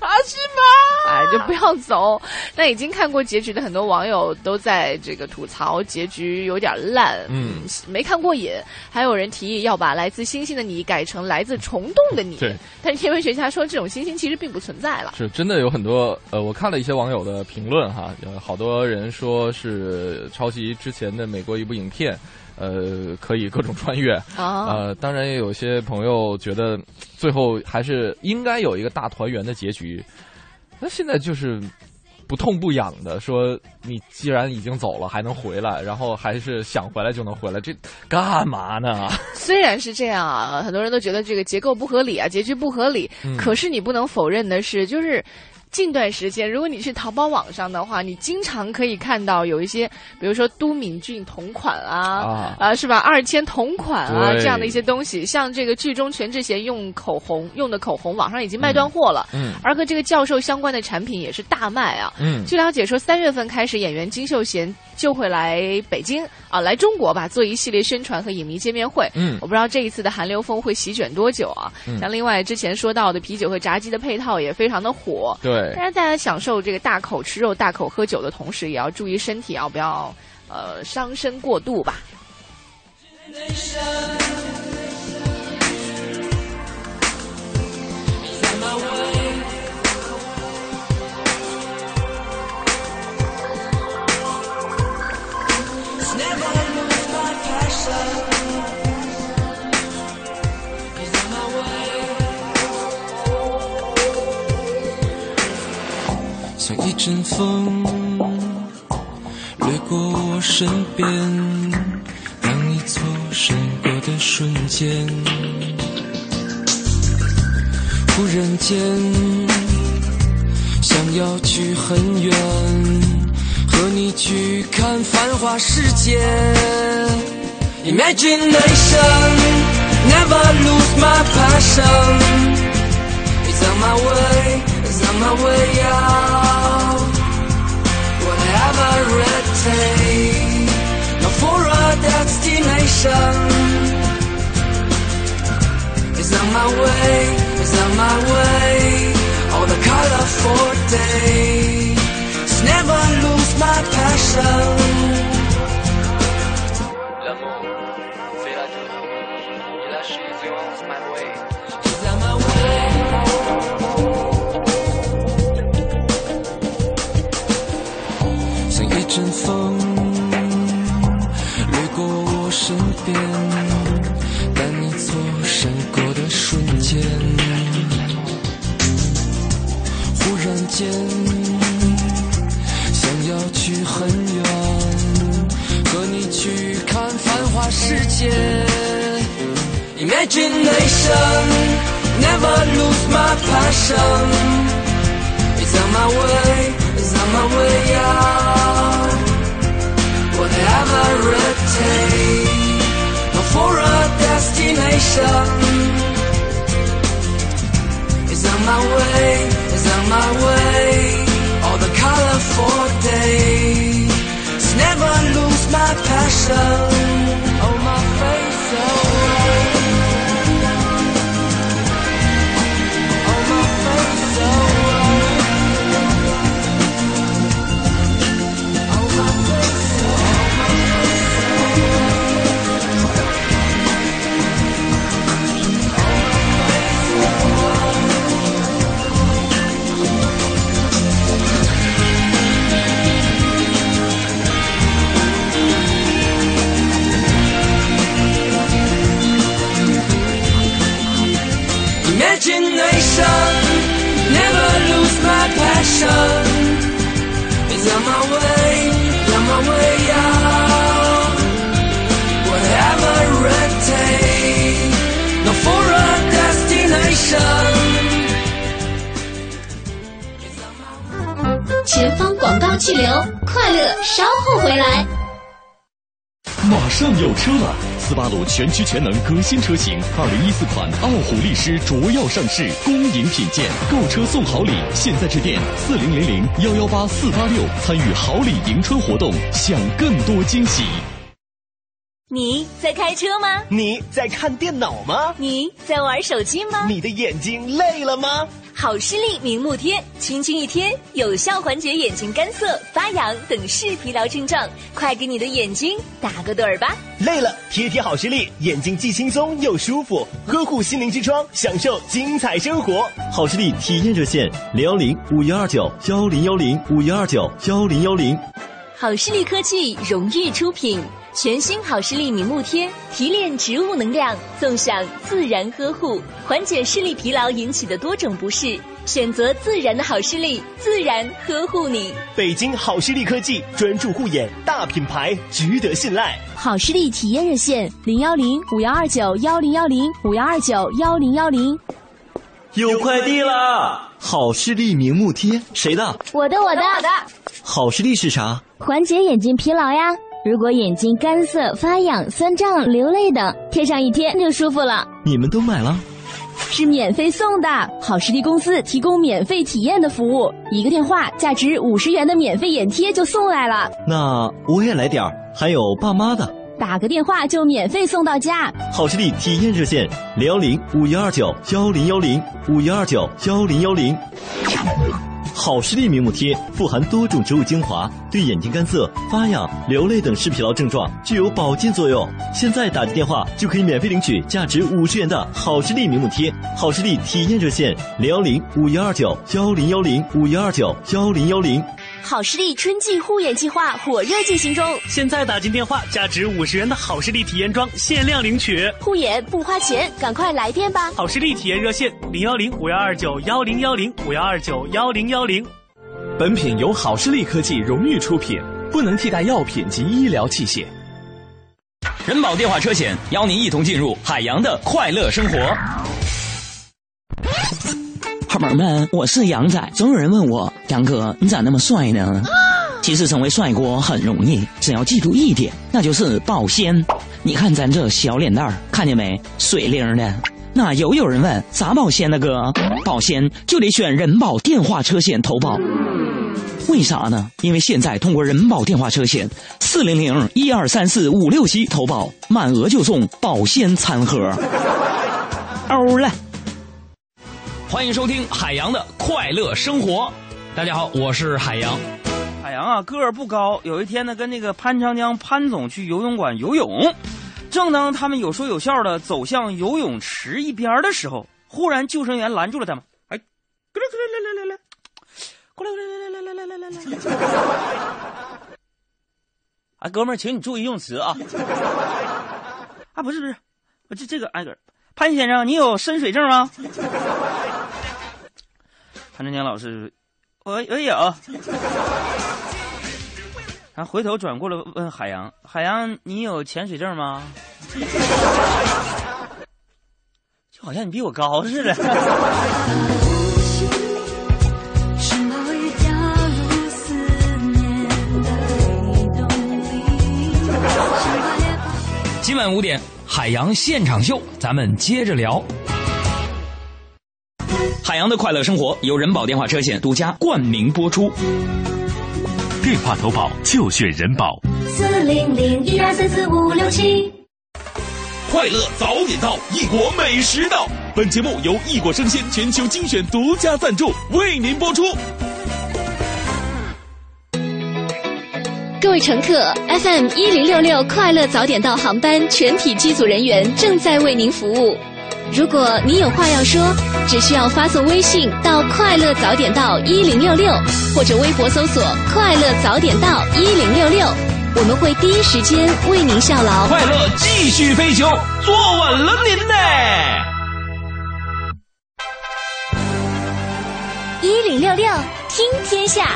阿西玛，(laughs) 哎，就不要走。那已经看过结局的很多网友都在这个吐槽结局有点烂，嗯，没看过瘾。还有人提议要把来自星星的你改成来自虫洞的你，对。但是天文学家说这种星星其实并不存在了。是真的有很多呃，我看了一些网友的评论哈，有好多人说是抄袭之前的美国一部影片，呃，可以各种穿越啊呃，当然也有些朋友觉得最后还是应该有一个大团圆的结局。那现在就是不痛不痒的说，你既然已经走了，还能回来，然后还是想回来就能回来，这干嘛呢？(laughs) (laughs) 虽然是这样啊，很多人都觉得这个结构不合理啊，结局不合理。嗯可是你不能否认的是，就是。近段时间，如果你去淘宝网上的话，你经常可以看到有一些，比如说都敏俊同款啊，啊是吧？二千同款啊，这样的一些东西，像这个剧中全智贤用口红用的口红，网上已经卖断货了。嗯而和这个教授相关的产品也是大卖啊。嗯据了解说，三月份开始，演员金秀贤就会来北京啊，来中国吧，做一系列宣传和影迷见面会。嗯我不知道这一次的韩流风会席卷多久啊。嗯像另外之前说到的啤酒和炸鸡的配套也非常的火。对但是大家享受这个大口吃肉、大口喝酒的同时，也要注意身体啊，不要呃伤身过度吧。像一阵风掠过我身边，当你错身过的瞬间，忽然间想要去很远，和你去看繁华世界。Imagination, never lose my passion. It's on my way, it's on my way out. It now for a destination. It's on my way, it's on my way. All the colorful days, never lose my passion. 间想要去很远，和你去看繁华世界。Imagination, never lose my passion. It's on my way, it's on my way out. Whatever it takes, now for a destination. It's on my way, my way. All the colorful days, never lose my passion. Imagination, never lose my passion. It's on my way, it's on my way out. Whatever it takes, now for a destination. 前方广告气流，快乐稍后回来。马上有车了！斯巴鲁全驱全能革新车型，二零一四款傲虎力狮卓耀上市，恭迎品鉴，购车送好礼，现在致电四零零零幺幺八四八六，参与好礼迎春活动，享更多惊喜。你在开车吗？你在看电脑吗？你在玩手机吗？你的眼睛累了吗？好视力明目贴，轻轻一贴，有效缓解眼睛干涩、发痒等视疲劳症状，快给你的眼睛打个盹儿吧！累了，贴贴好视力，眼睛既轻松又舒服，呵护心灵之窗，享受精彩生活。好视力体验热线：零幺零五幺二九幺零幺零五幺二九幺零幺零。好视力科技荣誉出品，全新好视力明目贴提炼植物能量，纵享自然呵护，缓解视力疲劳引起的多种不适，选择自然的好视力，自然呵护你。北京好视力科技专注护眼，大品牌，值得信赖。好视力体验热线：零幺零五幺二九幺零幺零五幺二九幺零幺零。有快递啦！好视力明目贴，谁的？我的，我的，我的。好视力是啥？缓解眼睛疲劳呀。如果眼睛干涩、发痒、酸胀、流泪等，贴上一天就舒服了。你们都买了？是免费送的。好视力公司提供免费体验的服务，一个电话，价值五十元的免费眼贴就送来了。那我也来点儿，还有爸妈的。打个电话就免费送到家。好视力体验热线：零幺零五幺二九幺零幺零五幺二九幺零幺零。好视力明目贴富含多种植物精华，对眼睛干涩、发痒、流泪等视疲劳症状具有保健作用。现在打个电话就可以免费领取价值五十元的好视力明目贴。好视力体验热线：零幺零五幺二九幺零幺零五幺二九幺零幺零。好视力春季护眼计划火热进行中，现在打进电话，价值五十元的好视力体验装限量领取，护眼不花钱，赶快来电吧！好视力体验热线：零幺零五幺二九幺零幺零五幺二九幺零幺零。本品由好视力科技荣誉出品，不能替代药品及医疗器械。人保电话车险邀您一同进入海洋的快乐生活。伙伴们，我是杨仔。总有人问我，杨哥，你咋那么帅呢？(gasps) 其实成为帅哥很容易，只要记住一点，那就是保鲜。你看咱这小脸蛋儿，看见没？水灵的。那又有人问咋保鲜呢？哥，保鲜就得选人保电话车险投保。为啥呢？因为现在通过人保电话车险四零零一二三四五六七投保，满额就送保鲜餐盒。(laughs) 欧了。欢迎收听海洋的快乐生活。大家好，我是海洋。海洋啊，个儿不高。有一天呢，跟那个潘长江潘总去游泳馆游泳，正当他们有说有笑的走向游泳池一边的时候，忽然救生员拦住了他们。哎，过来过来来来来来，过来过来来来来来来来来。啊，哥们儿，请你注意用词啊！啊，不是不是，我这这个挨个。潘先生，你有深水证吗？潘长江老师，我我有。然后回头转过来问海洋：“海洋，你有潜水证吗？”就好像你比我高似的。今晚五点，海洋现场秀，咱们接着聊。海洋的快乐生活由人保电话车险独家冠名播出。电话投保就选人保。四零零一二三四五六七。快乐早点到，异国美食到。本节目由异国生鲜全球精选独家赞助，为您播出。各位乘客，FM 一零六六快乐早点到航班全体机组人员正在为您服务。如果你有话要说，只需要发送微信到“快乐早点到一零六六”，或者微博搜索“快乐早点到一零六六”，我们会第一时间为您效劳。快乐继续飞行，坐稳了您呢！一零六六听天下。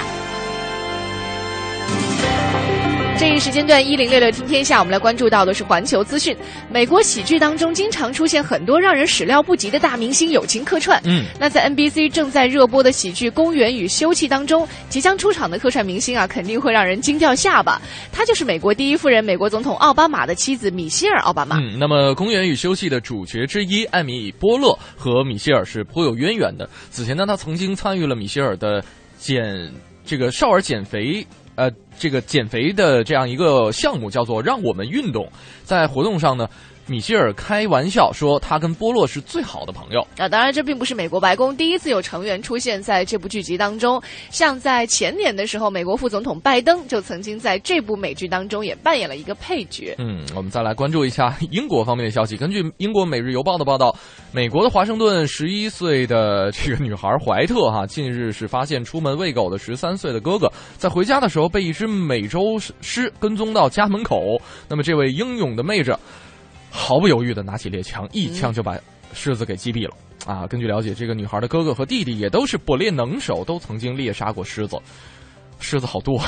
这一时间段一零六六听天下，我们来关注到的是环球资讯。美国喜剧当中经常出现很多让人始料不及的大明星友情客串。嗯，那在 NBC 正在热播的喜剧《公园与休憩》当中，即将出场的客串明星啊，肯定会让人惊掉下巴。他就是美国第一夫人、美国总统奥巴马的妻子米歇尔·奥巴马。嗯，那么《公园与休憩》的主角之一艾米·波勒和米歇尔是颇有渊源的。此前呢，他曾经参与了米歇尔的减这个少儿减肥。呃，这个减肥的这样一个项目叫做“让我们运动”。在活动上呢，米歇尔开玩笑说，他跟波洛是最好的朋友。啊，当然，这并不是美国白宫第一次有成员出现在这部剧集当中。像在前年的时候，美国副总统拜登就曾经在这部美剧当中也扮演了一个配角。嗯，我们再来关注一下英国方面的消息。根据英国《每日邮报》的报道，美国的华盛顿十一岁的这个女孩怀特哈，近日是发现出门喂狗的十三岁的哥哥在回家的时候被一只美洲狮跟踪到家门口。那么，这位英勇的妹子毫不犹豫的拿起猎枪，一枪就把狮子给击毙了。啊，根据了解，这个女孩的哥哥和弟弟也都是捕猎能手，都曾经猎杀过狮子。狮子好多，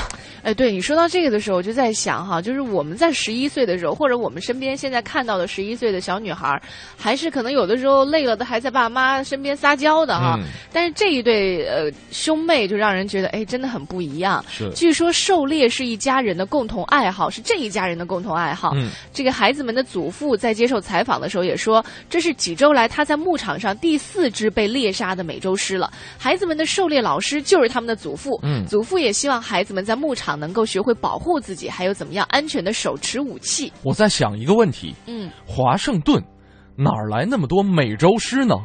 哎，对你说到这个的时候，我就在想哈，就是我们在十一岁的时候，或者我们身边现在看到的十一岁的小女孩，还是可能有的时候累了的还在爸妈身边撒娇的哈。嗯、但是这一对呃兄妹就让人觉得哎，真的很不一样。是，据说狩猎是一家人的共同爱好，是这一家人的共同爱好。嗯，这个孩子们的祖父在接受采访的时候也说，这是几周来他在牧场上第四只被猎杀的美洲狮了。孩子们的狩猎老师就是他们的祖父。嗯，祖父也希望孩子们在牧场能够学会保护自己，还有怎么样安全的手持武器。我在想一个问题，嗯，华盛顿哪儿来那么多美洲狮呢？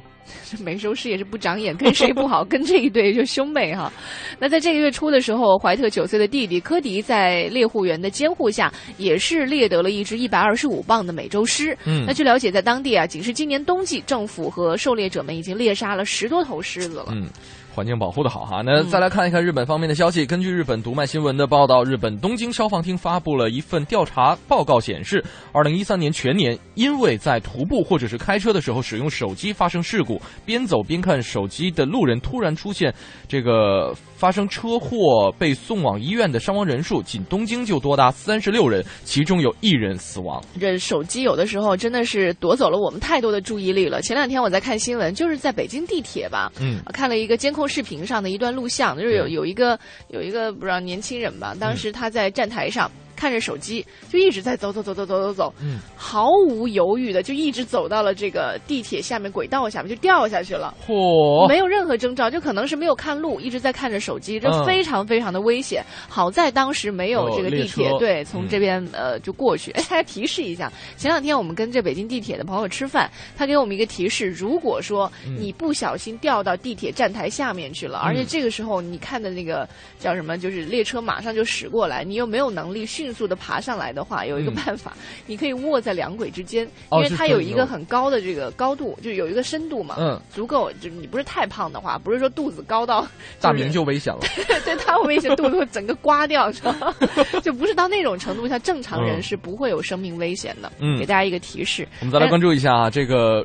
这 (laughs) 美洲狮也是不长眼，跟谁不好？跟这一对就兄妹哈。(laughs) 那在这个月初的时候，怀特九岁的弟弟科迪在猎护员的监护下，也是猎得了一只一百二十五磅的美洲狮。嗯，那据了解，在当地啊，仅是今年冬季，政府和狩猎者们已经猎杀了十多头狮子了。嗯。环境保护的好哈，那再来看一看日本方面的消息。根据日本读卖新闻的报道，日本东京消防厅发布了一份调查报告，显示，二零一三年全年，因为在徒步或者是开车的时候使用手机发生事故，边走边看手机的路人突然出现这个发生车祸被送往医院的伤亡人数，仅东京就多达三十六人，其中有一人死亡。这手机有的时候真的是夺走了我们太多的注意力了。前两天我在看新闻，就是在北京地铁吧，嗯，看了一个监控。视频上的一段录像，就是有有一个有一个不知道年轻人吧，当时他在站台上看着手机，就一直在走走走走走走走，嗯，毫无犹豫的就一直走到了这个地铁下面轨道下面就掉下去了，嚯，没有任何征兆，就可能是没有看路，一直在看着手机，这嗯非常非常的危险。好在当时没有这个地铁哦对从这边呃就过去。(laughs) 哎，大家提示一下，前两天我们跟这北京地铁的朋友吃饭，他给我们一个提示，如果说你不小心掉到地铁站台下面去了，而且这个时候你看的那个叫什么，就是列车马上就驶过来，你又没有能力迅速的爬上来的话，有一个嗯办法，你可以卧在两轨之间，因哦为它有一个很高的这个高度，就有一个深度嘛，嗯，足够，就是你不是太胖的话，不是说肚子高到大明就危险了。(laughs) 对他危险，肚子会整个刮掉，是吧？(laughs) 就不是到那种程度下，正常人是不会有生命危险的。嗯给大家一个提示。我们再来关注一下啊，这个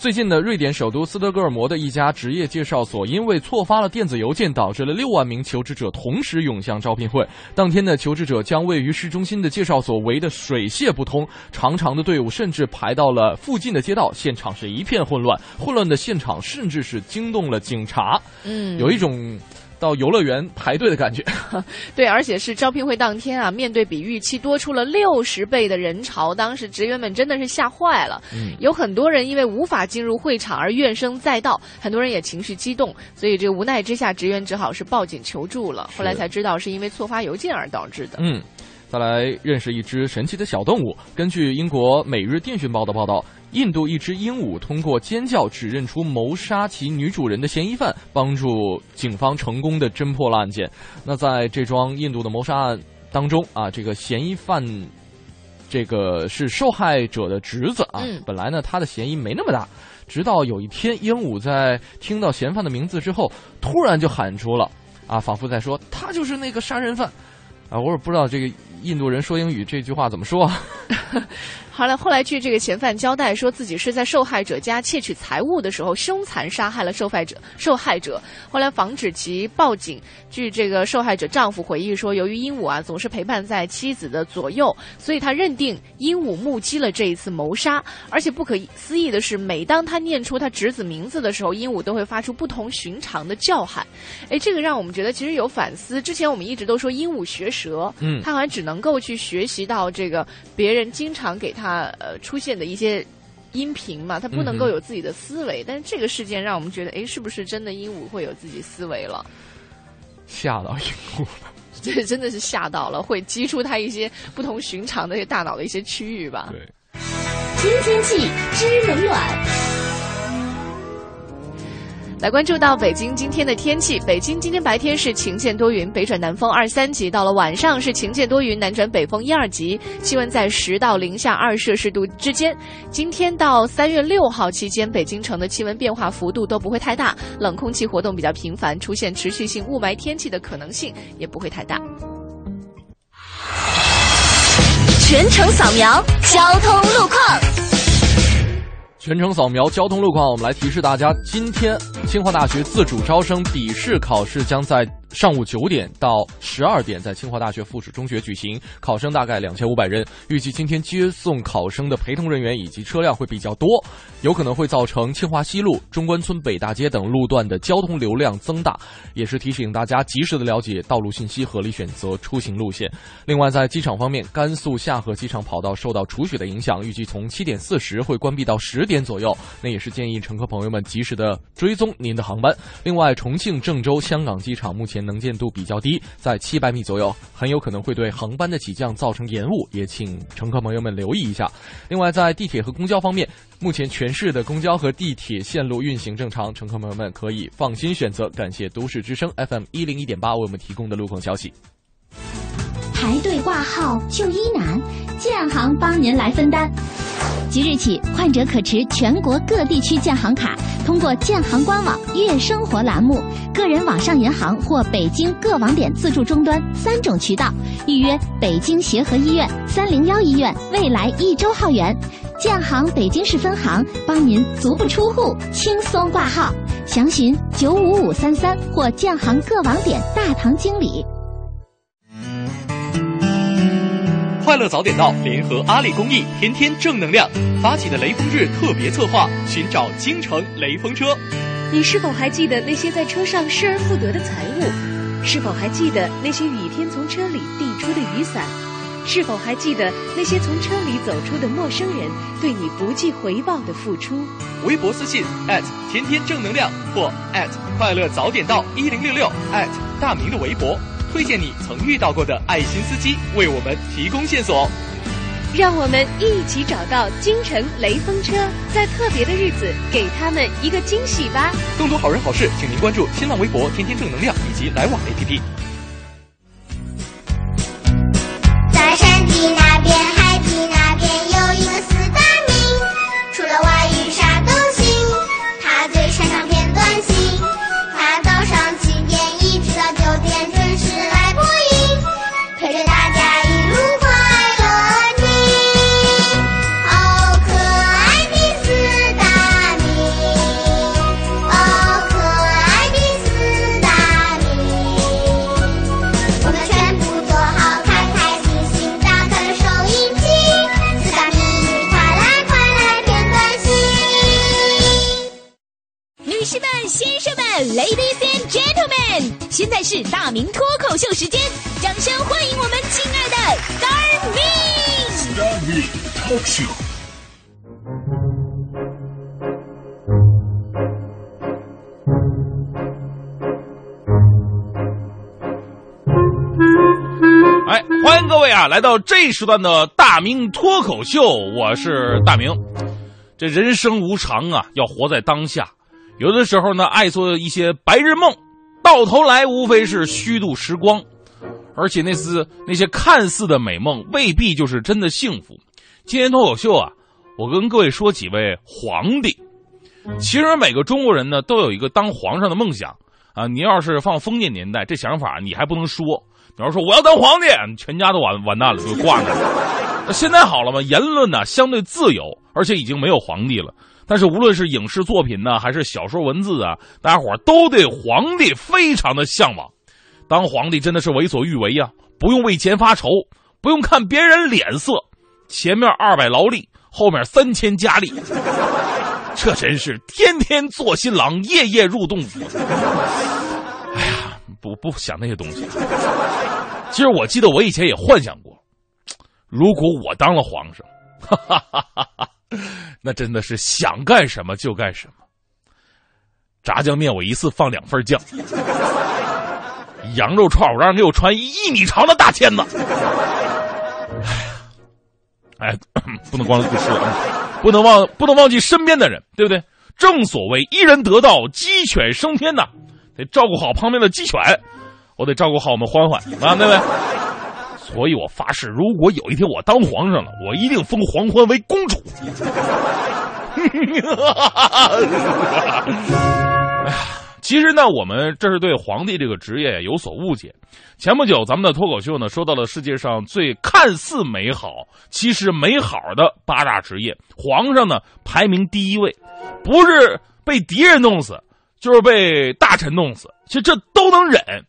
最近的瑞典首都斯德哥尔摩的一家职业介绍所，因为错发了电子邮件，导致了六万名求职者同时涌向招聘会。当天的求职者将位于市中心的介绍所围得水泄不通，长长的队伍甚至排到了附近的街道，现场是一片混乱。混乱的现场甚至是惊动了警察，嗯，有一种到游乐园排队的感觉。(laughs) 对，而且是招聘会当天啊，面对比预期多出了六十倍的人潮，当时职员们真的是吓坏了。嗯有很多人因为无法进入会场而怨声载道，很多人也情绪激动，所以这个无奈之下，职员只好是报警求助了。后来才知道是因为错发邮件而导致的。嗯，再来认识一只神奇的小动物。根据英国《每日电讯报》的报道，印度一只鹦鹉通过尖叫指认出谋杀其女主人的嫌疑犯，帮助警方成功的侦破了案件。那在这桩印度的谋杀案当中啊，这个嫌疑犯。这个是受害者的侄子啊，嗯本来呢他的嫌疑没那么大，直到有一天鹦鹉在听到嫌犯的名字之后，突然就喊出了啊，仿佛在说他就是那个杀人犯啊，我也不知道这个印度人说英语这句话怎么说啊。(laughs) 后来，后来据这个嫌犯交代，说自己是在受害者家窃取财物的时候，凶残杀害了受害者。受害者后来防止其报警。据这个受害者丈夫回忆说，由于鹦鹉啊总是陪伴在妻子的左右，所以他认定鹦鹉目击了这一次谋杀。而且不可思议的是，每当他念出他侄子名字的时候，鹦鹉都会发出不同寻常的叫喊。哎，这个让我们觉得其实有反思。之前我们一直都说鹦鹉学舌，嗯它好像只能够去学习到这个别人经常给它呃出现的一些音频嘛，他不能够有自己的思维。但是这个事件让我们觉得，哎，是不是真的鹦鹉会有自己思维了？吓到鹦鹉了。(laughs) 这真的是吓到了，会激出他一些不同寻常的大脑的一些区域吧。对。听天气知冷暖。来关注到北京今天的天气，北京今天白天是晴间多云，北转南风二三级，到了晚上是晴间多云，南转北风一二级，气温在十到零下二摄氏度之间。今天到三月六号期间，北京城的气温变化幅度都不会太大，冷空气活动比较频繁，出现持续性雾霾天气的可能性也不会太大。全程扫描交通路况。全程扫描交通路况，我们来提示大家，今天清华大学自主招生笔试考试将在上午九点到十二点在清华大学附属中学举行，考生大概两千五百人。预计今天接送考生的陪同人员以及车辆会比较多，有可能会造成清华西路、中关村北大街等路段的交通流量增大，也是提醒大家及时的了解道路信息，合理选择出行路线。另外，在机场方面，甘肃夏河机场跑道受到除雪的影响，预计从七点四十会关闭到十点左右，那也是建议乘客朋友们及时的追踪您的航班。另外，重庆、郑州、香港机场目前能见度比较低，在七百米左右，很有可能会对航班的起降造成延误，也请乘客朋友们留意一下。另外，在地铁和公交方面，目前全市的公交和地铁线路运行正常，乘客朋友们可以放心选择。感谢都市之声 FM 一零一点八为我们提供的路况消息。排队挂号就医难，建行帮您来分担。即日起，患者可持全国各地区建行卡，通过建行官网“悦生活”栏目、个人网上银行或北京各网点自助终端三种渠道预约北京协和医院、三零幺医院、未来一周号源。建行北京市分行帮您足不出户轻松挂号，详询九五五三三或建行各网点大堂经理。快乐早点到联合阿里公益，天天正能量发起的雷锋日特别策划，寻找京城雷锋车。你是否还记得那些在车上失而复得的财物？是否还记得那些雨天从车里递出的雨伞？是否还记得那些从车里走出的陌生人对你不计回报的付出？微博私信天天正能量或快乐早点到一零六六大明的微博。推荐你曾遇到过的爱心司机，为我们提供线索。让我们一起找到京城雷锋车，在特别的日子给他们一个惊喜吧。更多好人好事，请您关注新浪微博“天天正能量”以及来往 APP。在山的那边，，Ladies and Gentlemen，现在是大明脱口秀时间，掌声欢迎我们亲爱的 Star Ming。Starry Talk Show。哎，欢迎各位啊，来到这一时段的大明脱口秀，我是大明。这人生无常啊，要活在当下。有的时候呢，爱做一些白日梦，到头来无非是虚度时光。而且那次那些看似的美梦，未必就是真的幸福。今天脱口秀啊，我跟各位说几位皇帝。其实每个中国人呢，都有一个当皇上的梦想啊。你要是放封建年代，这想法你还不能说。你要说我要当皇帝，全家都完完蛋了，就挂那了。那 (laughs) 现在好了嘛，言论呢相对自由，而且已经没有皇帝了。但是无论是影视作品呢，还是小说文字啊，大家伙都对皇帝非常的向往。当皇帝真的是为所欲为呀，不用为钱发愁，不用看别人脸色，前面二百劳力，后面三千佳丽，(laughs) 这真是天天做新郎，夜夜入洞府。哎呀，不不想那些东西。其实我记得我以前也幻想过，如果我当了皇上，哈哈哈哈哈，(laughs) 那真的是想干什么就干什么。炸酱面我一次放两份酱。(laughs) 羊肉串，我让人给我穿一米长的大签子。哎，哎，(coughs) 不能光顾吃了，不能忘，不能忘记身边的人，对不对？正所谓一人得道，鸡犬升天呐，得照顾好旁边的鸡犬，我得照顾好我们欢欢啊，对不对？所以我发誓，如果有一天我当皇上了，我一定封黄欢为公主。(laughs) 哎呀，其实呢，我们这是对皇帝这个职业有所误解。前不久，咱们的脱口秀呢说到了世界上最看似美好，其实美好的八大职业，皇上呢排名第一位，不是被敌人弄死，就是被大臣弄死。其实这都能忍，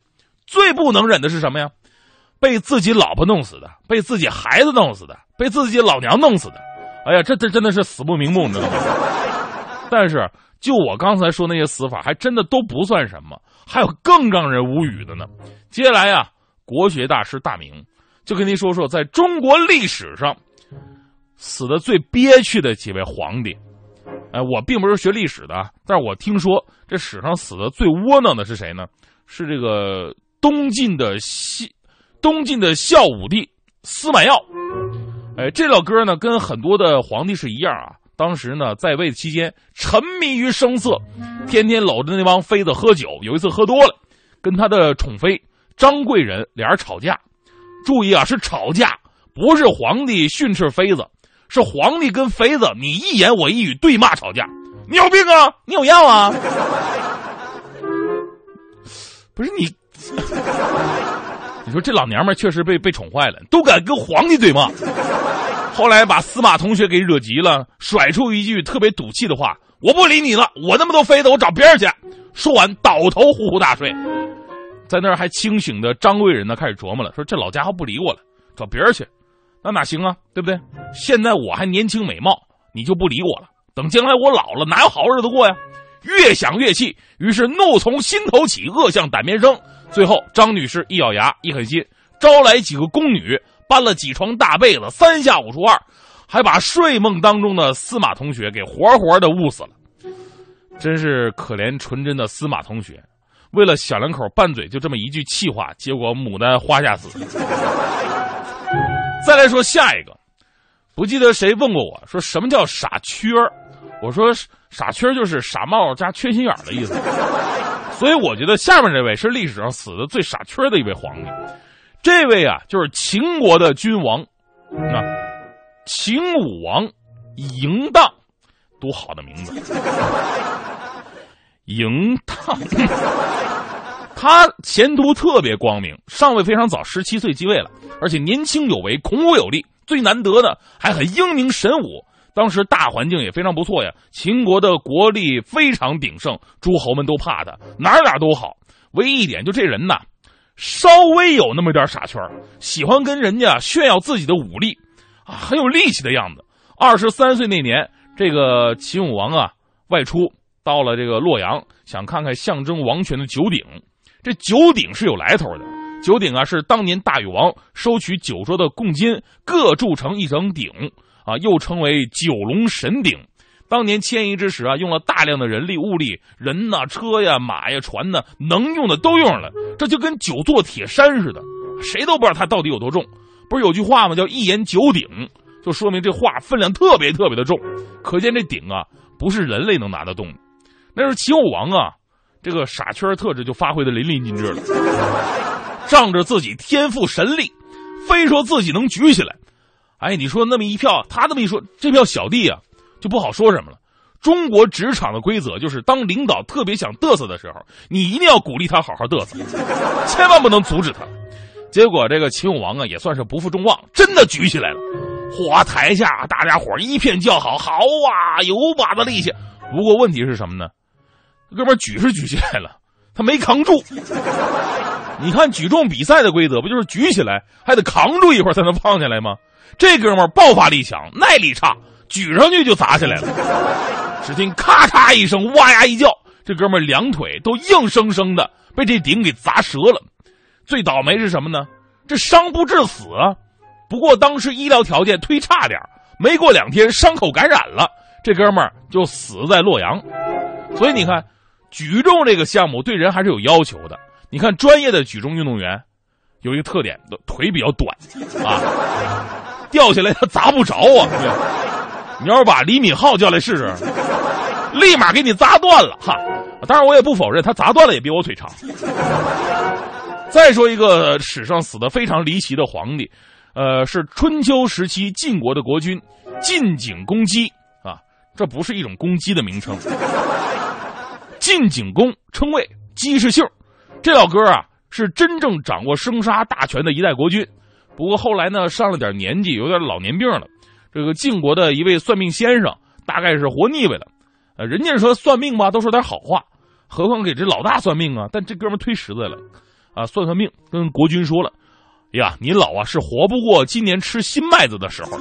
最不能忍的是什么呀？被自己老婆弄死的，被自己孩子弄死的，被自己老娘弄死的。哎呀，这这真的是死不瞑目，你知道吗？(laughs) 但是，就我刚才说那些死法，还真的都不算什么，还有更让人无语的呢。接下来呀，国学大师大明就跟您说说，在中国历史上死的最憋屈的几位皇帝。哎，我并不是学历史的，但是我听说这史上死的最窝囊的是谁呢？是这个东晋的西东晋的孝武帝司马曜。哎，这老哥呢，跟很多的皇帝是一样啊。当时呢，在位期间沉迷于声色，天天搂着那帮妃子喝酒。有一次喝多了，跟他的宠妃张贵人俩人吵架。注意啊，是吵架，不是皇帝训斥妃子，是皇帝跟妃子你一言我一语对骂吵架。你有病啊？你有药啊？不是你，你说这老娘们确实被被宠坏了，都敢跟皇帝对骂。后来把司马同学给惹急了，甩出一句特别赌气的话：“我不理你了，我那么多妃子，我找别人去。”说完倒头呼呼大睡。在那儿还清醒的张贵人呢，开始琢磨了，说：“这老家伙不理我了，找别人去，那哪行啊？对不对？现在我还年轻美貌，你就不理我了。等将来我老了，哪有好日子过呀？”越想越气，于是怒从心头起，恶向胆边生。最后，张女士一咬牙，一狠心，招来几个宫女。搬了几床大被子，三下五除二，还把睡梦当中的司马同学给活活的捂死了。真是可怜纯真的司马同学，为了小两口拌嘴，就这么一句气话，结果牡丹花下死。(laughs) 再来说下一个，不记得谁问过我说什么叫傻缺儿？我说傻缺就是傻帽加缺心眼的意思。所以我觉得下面这位是历史上死的最傻缺的一位皇帝。这位啊，就是秦国的君王，那秦武王嬴荡，多好的名字！嬴荡，他前途特别光明，上位非常早，十七岁继位了，而且年轻有为，孔武有力。最难得的还很英明神武。当时大环境也非常不错呀，秦国的国力非常鼎盛，诸侯们都怕他，哪哪都好。唯一一点，就这人呐。稍微有那么点傻圈喜欢跟人家炫耀自己的武力，啊，很有力气的样子。二十三岁那年，这个秦武王啊外出到了这个洛阳，想看看象征王权的九鼎。这九鼎是有来头的，九鼎啊是当年大禹王收取九州的贡金，各铸成一整鼎，啊，又称为九龙神鼎。当年迁移之时啊，用了大量的人力物力，人呐、车呀、马呀、船呢，能用的都用了，这就跟九座铁山似的，谁都不知道它到底有多重。不是有句话吗？叫一言九鼎，就说明这话分量特别特别的重。可见这鼎啊，不是人类能拿得动的。那是秦武王啊，这个傻圈特质就发挥的淋漓尽致了，仗着自己天赋神力，非说自己能举起来。哎，你说那么一票，他这么一说，这票小弟啊。就不好说什么了。中国职场的规则就是，当领导特别想嘚瑟的时候，你一定要鼓励他好好嘚瑟，千万不能阻止他。结果这个秦武王啊，也算是不负众望，真的举起来了。嚯，台下大家伙一片叫好，好啊，有把子力气。不过问题是什么呢？哥们举是举起来了，他没扛住。你看举重比赛的规则，不就是举起来还得扛住一会儿才能放下来吗？这哥们爆发力强，耐力差。举上去就砸下来了，只听咔嚓一声，哇呀一叫，这哥们两腿都硬生生的被这鼎给砸折了。最倒霉是什么呢？这伤不致死啊，不过当时医疗条件忒差点没过两天伤口感染了，这哥们就死在洛阳。所以你看，举重这个项目对人还是有要求的。你看专业的举重运动员有一个特点，腿比较短啊，掉下来他砸不着啊。你要是把李敏镐叫来试试，立马给你砸断了哈！当然，我也不否认他砸断了也比我腿长。再说一个史上死的非常离奇的皇帝，呃，是春秋时期晋国的国君晋景公姬啊，这不是一种公鸡的名称。晋景公称谓姬氏姓，这老哥啊是真正掌握生杀大权的一代国君。不过后来呢，上了点年纪，有点老年病了。这个晋国的一位算命先生，大概是活腻歪了。呃，人家说算命吧，都说点好话，何况给这老大算命啊？但这哥们推实在了，啊，算算命，跟国君说了，呀，您老啊是活不过今年吃新麦子的时候。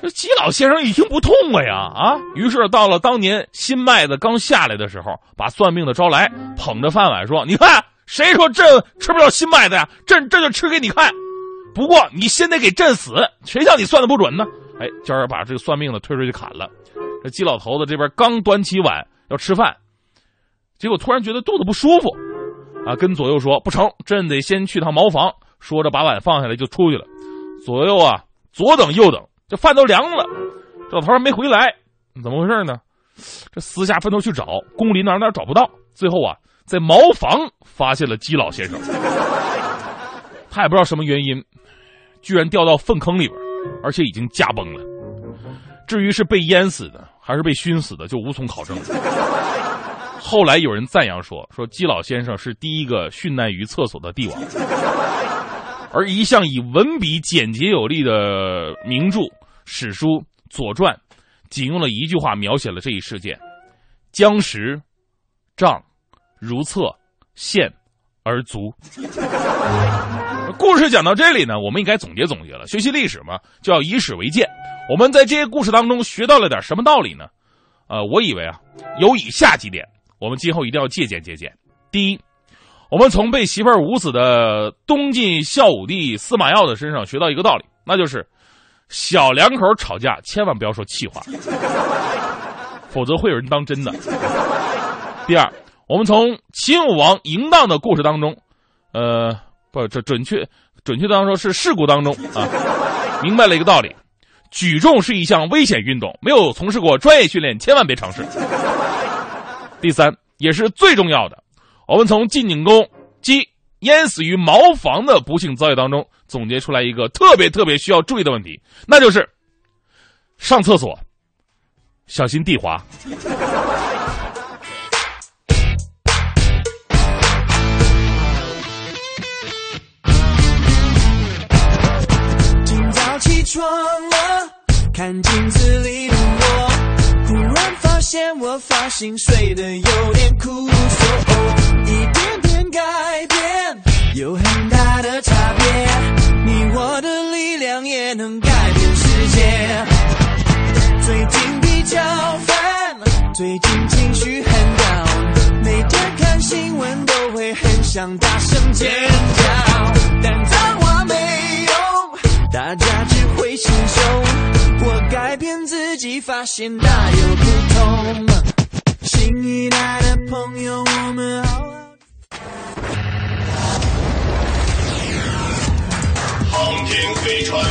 (laughs) 这姬老先生一听不痛快呀，啊，于是到了当年新麦子刚下来的时候，把算命的招来，捧着饭碗说：“你看，谁说朕吃不了新麦子呀？朕这就吃给你看。不过你先得给朕死，谁叫你算的不准呢？”哎，今儿把这个算命的推出去砍了。这姬老头子这边刚端起碗要吃饭，结果突然觉得肚子不舒服，啊，跟左右说：“不成，朕得先去趟茅房。”说着把碗放下来就出去了。左右啊，左等右等。这饭都凉了，这老头还没回来，怎么回事呢？这私下分头去找，宫里哪哪找不到，最后啊，在茅房发现了姬老先生。他也不知道什么原因，居然掉到粪坑里边，而且已经驾崩了。至于是被淹死的还是被熏死的，就无从考证了。后来有人赞扬说，说姬老先生是第一个殉难于厕所的帝王。而一向以文笔简洁有力的名著。史书《左传》仅用了一句话描写了这一事件：将食，杖，如厕，陷，而足。故事讲到这里呢，我们应该总结总结了。学习历史嘛，就要以史为鉴。我们在这些故事当中学到了点什么道理呢？呃，我以为啊，有以下几点，我们今后一定要借鉴借鉴。第一，我们从被媳妇捂死的东晋孝武帝司马曜的身上学到一个道理，那就是。小两口吵架，千万不要说气话，(laughs) 否则会有人当真的。第二，我们从秦武王淫荡的故事当中，呃，不，这准确准确当说是事故当中啊，(laughs) 明白了一个道理：举重是一项危险运动，没有从事过专业训练，千万别尝试。(laughs) 第三，也是最重要的，我们从晋景公姬淹死于茅房的不幸遭遇当中。总结出来一个特别特别需要注意的问题，那就是上厕所小心地滑。今早起床了，看镜子里的我，忽然发现我发型睡得有点酷，说一点点改变有很大的差别。你我的力量也能改变世界。最近比较烦，最近情绪很 down，每天看新闻都会很想大声尖叫，但脏话没用，大家只会心凶。我改变自己，发现大有不同。新一代的朋友，我们好。飞船。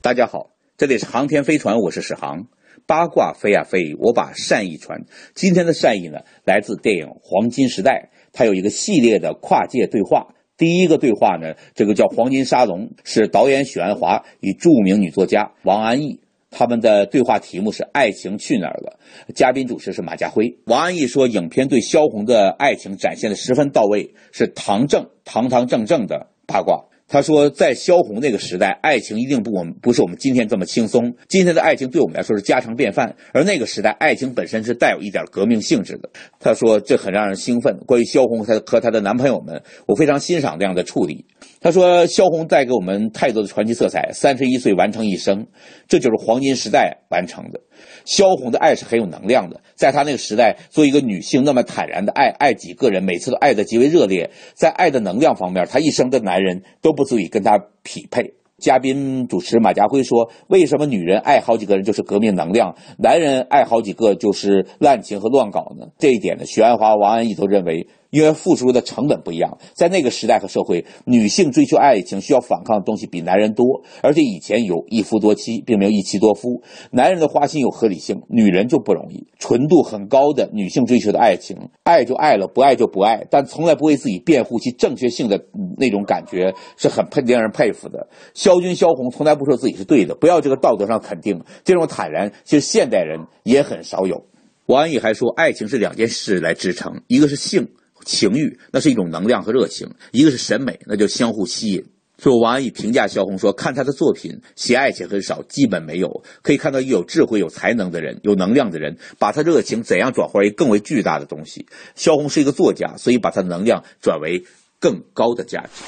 大家好，这里是航天飞船，我是史航。八卦飞呀飞，我把善意传。今天的善意呢，来自电影《黄金时代》，它有一个系列的跨界对话。第一个对话呢，这个叫《黄金沙龙》，是导演许鞍华与著名女作家王安忆。他们的对话题目是“爱情去哪儿了”，嘉宾主持是马家辉。王安忆说，影片对萧红的爱情展现的十分到位，是堂正堂堂正正的八卦。他说，在萧红那个时代，爱情一定不我们不是我们今天这么轻松。今天的爱情对我们来说是家常便饭，而那个时代，爱情本身是带有一点革命性质的。他说，这很让人兴奋。关于萧红和她的男朋友们，我非常欣赏这样的处理。他说，萧红带给我们太多的传奇色彩。三十一岁完成一生，这就是黄金时代完成的。萧红的爱是很有能量的，在她那个时代，做一个女性那么坦然的爱爱几个人，每次都爱的极为热烈，在爱的能量方面，她一生的男人都不足以跟她匹配。嘉宾主持马家辉说：“为什么女人爱好几个人就是革命能量，男人爱好几个就是滥情和乱搞呢？”这一点呢，徐安华、王安忆都认为。因为付出的成本不一样，在那个时代和社会，女性追求爱情需要反抗的东西比男人多，而且以前有一夫多妻，并没有一妻多夫。男人的花心有合理性，女人就不容易。纯度很高的女性追求的爱情，爱就爱了，不爱就不爱，但从来不为自己辩护其正确性的那种感觉，是很佩令人佩服的。萧军、肖红从来不说自己是对的，不要这个道德上肯定，这种坦然，其实现代人也很少有。王安忆还说，爱情是两件事来支撑，一个是性情欲，那是一种能量和热情；一个是审美，那就相互吸引。所以王安忆评价萧红说：“看他的作品，写爱情很少，基本没有。可以看到一有智慧、有才能的人，有能量的人，把他热情怎样转化为更为巨大的东西。萧红是一个作家，所以把他能量转为更高的价值。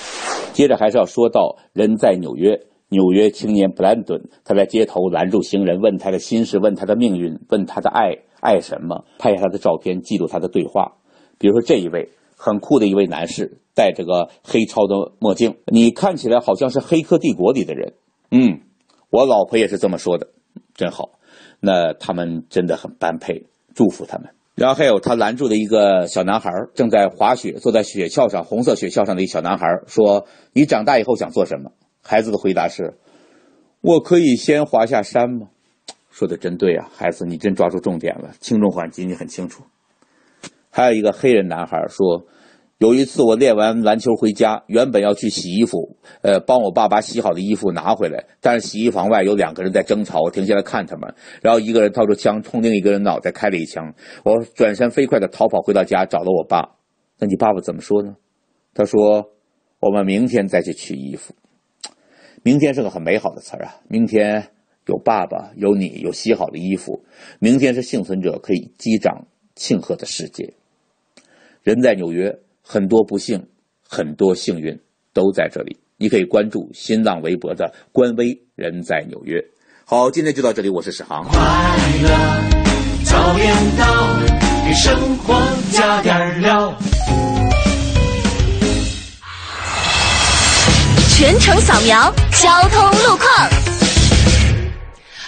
接着还是要说到人在纽约，纽约青年布兰顿，他在街头拦住行人，问他的心事，问他的命运，问他的爱，爱什么？拍下他的照片，记录他的对话。比如说这一位。”很酷的一位男士，戴着个黑超的墨镜，你看起来好像是《黑客帝国》里的人。嗯，我老婆也是这么说的，真好。那他们真的很般配，祝福他们。然后还有他拦住的一个小男孩，正在滑雪，坐在雪橇上，红色雪橇上的一小男孩说：“你长大以后想做什么？”孩子的回答是：“我可以先滑下山吗？”说的真对啊，孩子，你真抓住重点了，轻重缓急你很清楚。还有一个黑人男孩说：“有一次我练完篮球回家，原本要去洗衣服，呃，帮我爸把洗好的衣服拿回来，但是洗衣房外有两个人在争吵，我停下来看他们，然后一个人掏出枪冲另一个人脑袋开了一枪，我转身飞快的逃跑回到家，找到我爸。那你爸爸怎么说呢？他说：我们明天再去取衣服。明天是个很美好的词儿啊，明天有爸爸，有你，有洗好的衣服，明天是幸存者可以击掌庆贺的世界。”人在纽约，很多不幸，很多幸运都在这里。你可以关注新浪微博的官微“人在纽约”。好，今天就到这里，我是史航。快乐早点到，给生活加点料。全程扫描交通路况。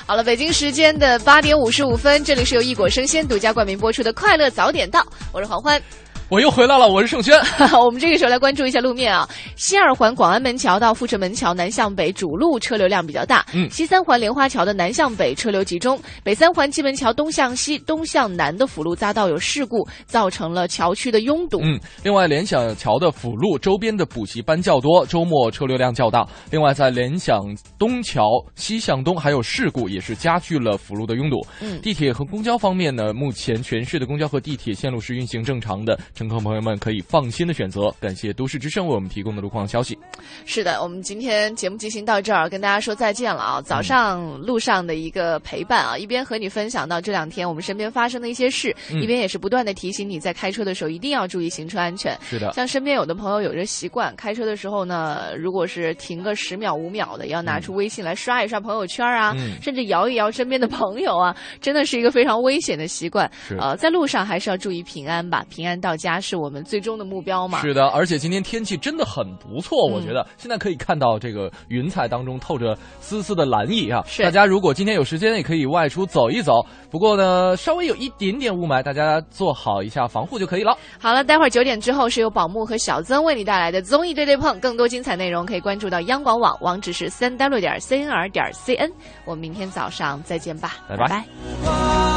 好了，北京时间的八点五十五分，这里是由一果生鲜独家冠名播出的《快乐早点到》，我是黄欢。我又回来了，我是盛轩。(laughs) 我们这个时候来关注一下路面啊。西二环广安门桥到阜成门桥南向北主路车流量比较大。嗯。西三环莲花桥的南向北车流集中。北三环蓟门桥东向西、东向南的辅路匝道有事故，造成了桥区的拥堵。嗯。另外，联想桥的辅路周边的补习班较多，周末车流量较大。另外，在联想东桥西向东还有事故，也是加剧了辅路的拥堵。嗯。地铁和公交方面呢，目前全市的公交和地铁线路是运行正常的，乘客朋友们可以。放心的选择，感谢都市之声为我们提供的路况消息。是的，我们今天节目进行到这儿，跟大家说再见了啊！早上路上的一个陪伴啊，一边和你分享到这两天我们身边发生的一些事，一边也是不断的提醒你在开车的时候一定要注意行车安全。是的，像身边有的朋友有着习惯，开车的时候呢，如果是停个十秒五秒的，要拿出微信来刷一刷朋友圈啊，甚至摇一摇身边的朋友啊，真的是一个非常危险的习惯。呃，在路上还是要注意平安吧，平安到家是我们最终。的目标嘛，是的，而且今天天气真的很不错，我觉得现在可以看到这个云彩当中透着丝丝的蓝意啊。是，大家如果今天有时间，也可以外出走一走。不过呢，稍微有一点点雾霾，大家做好一下防护就可以了。好了，待会儿九点之后是由宝木和小曾为你带来的综艺对对碰，更多精彩内容可以关注到央广网，网址是三 w 点 cnr 点 cn。我们明天早上再见吧，拜拜。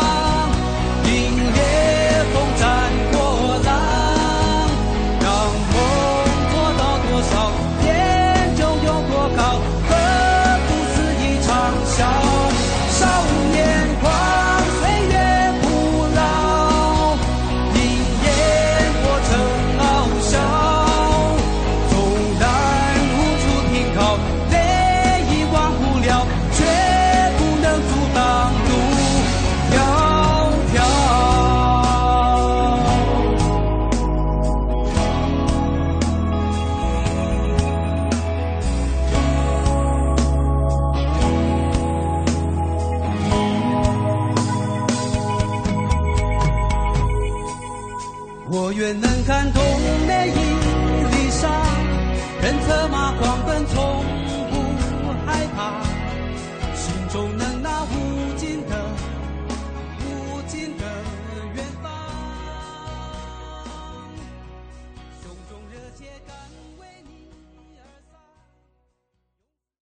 能看透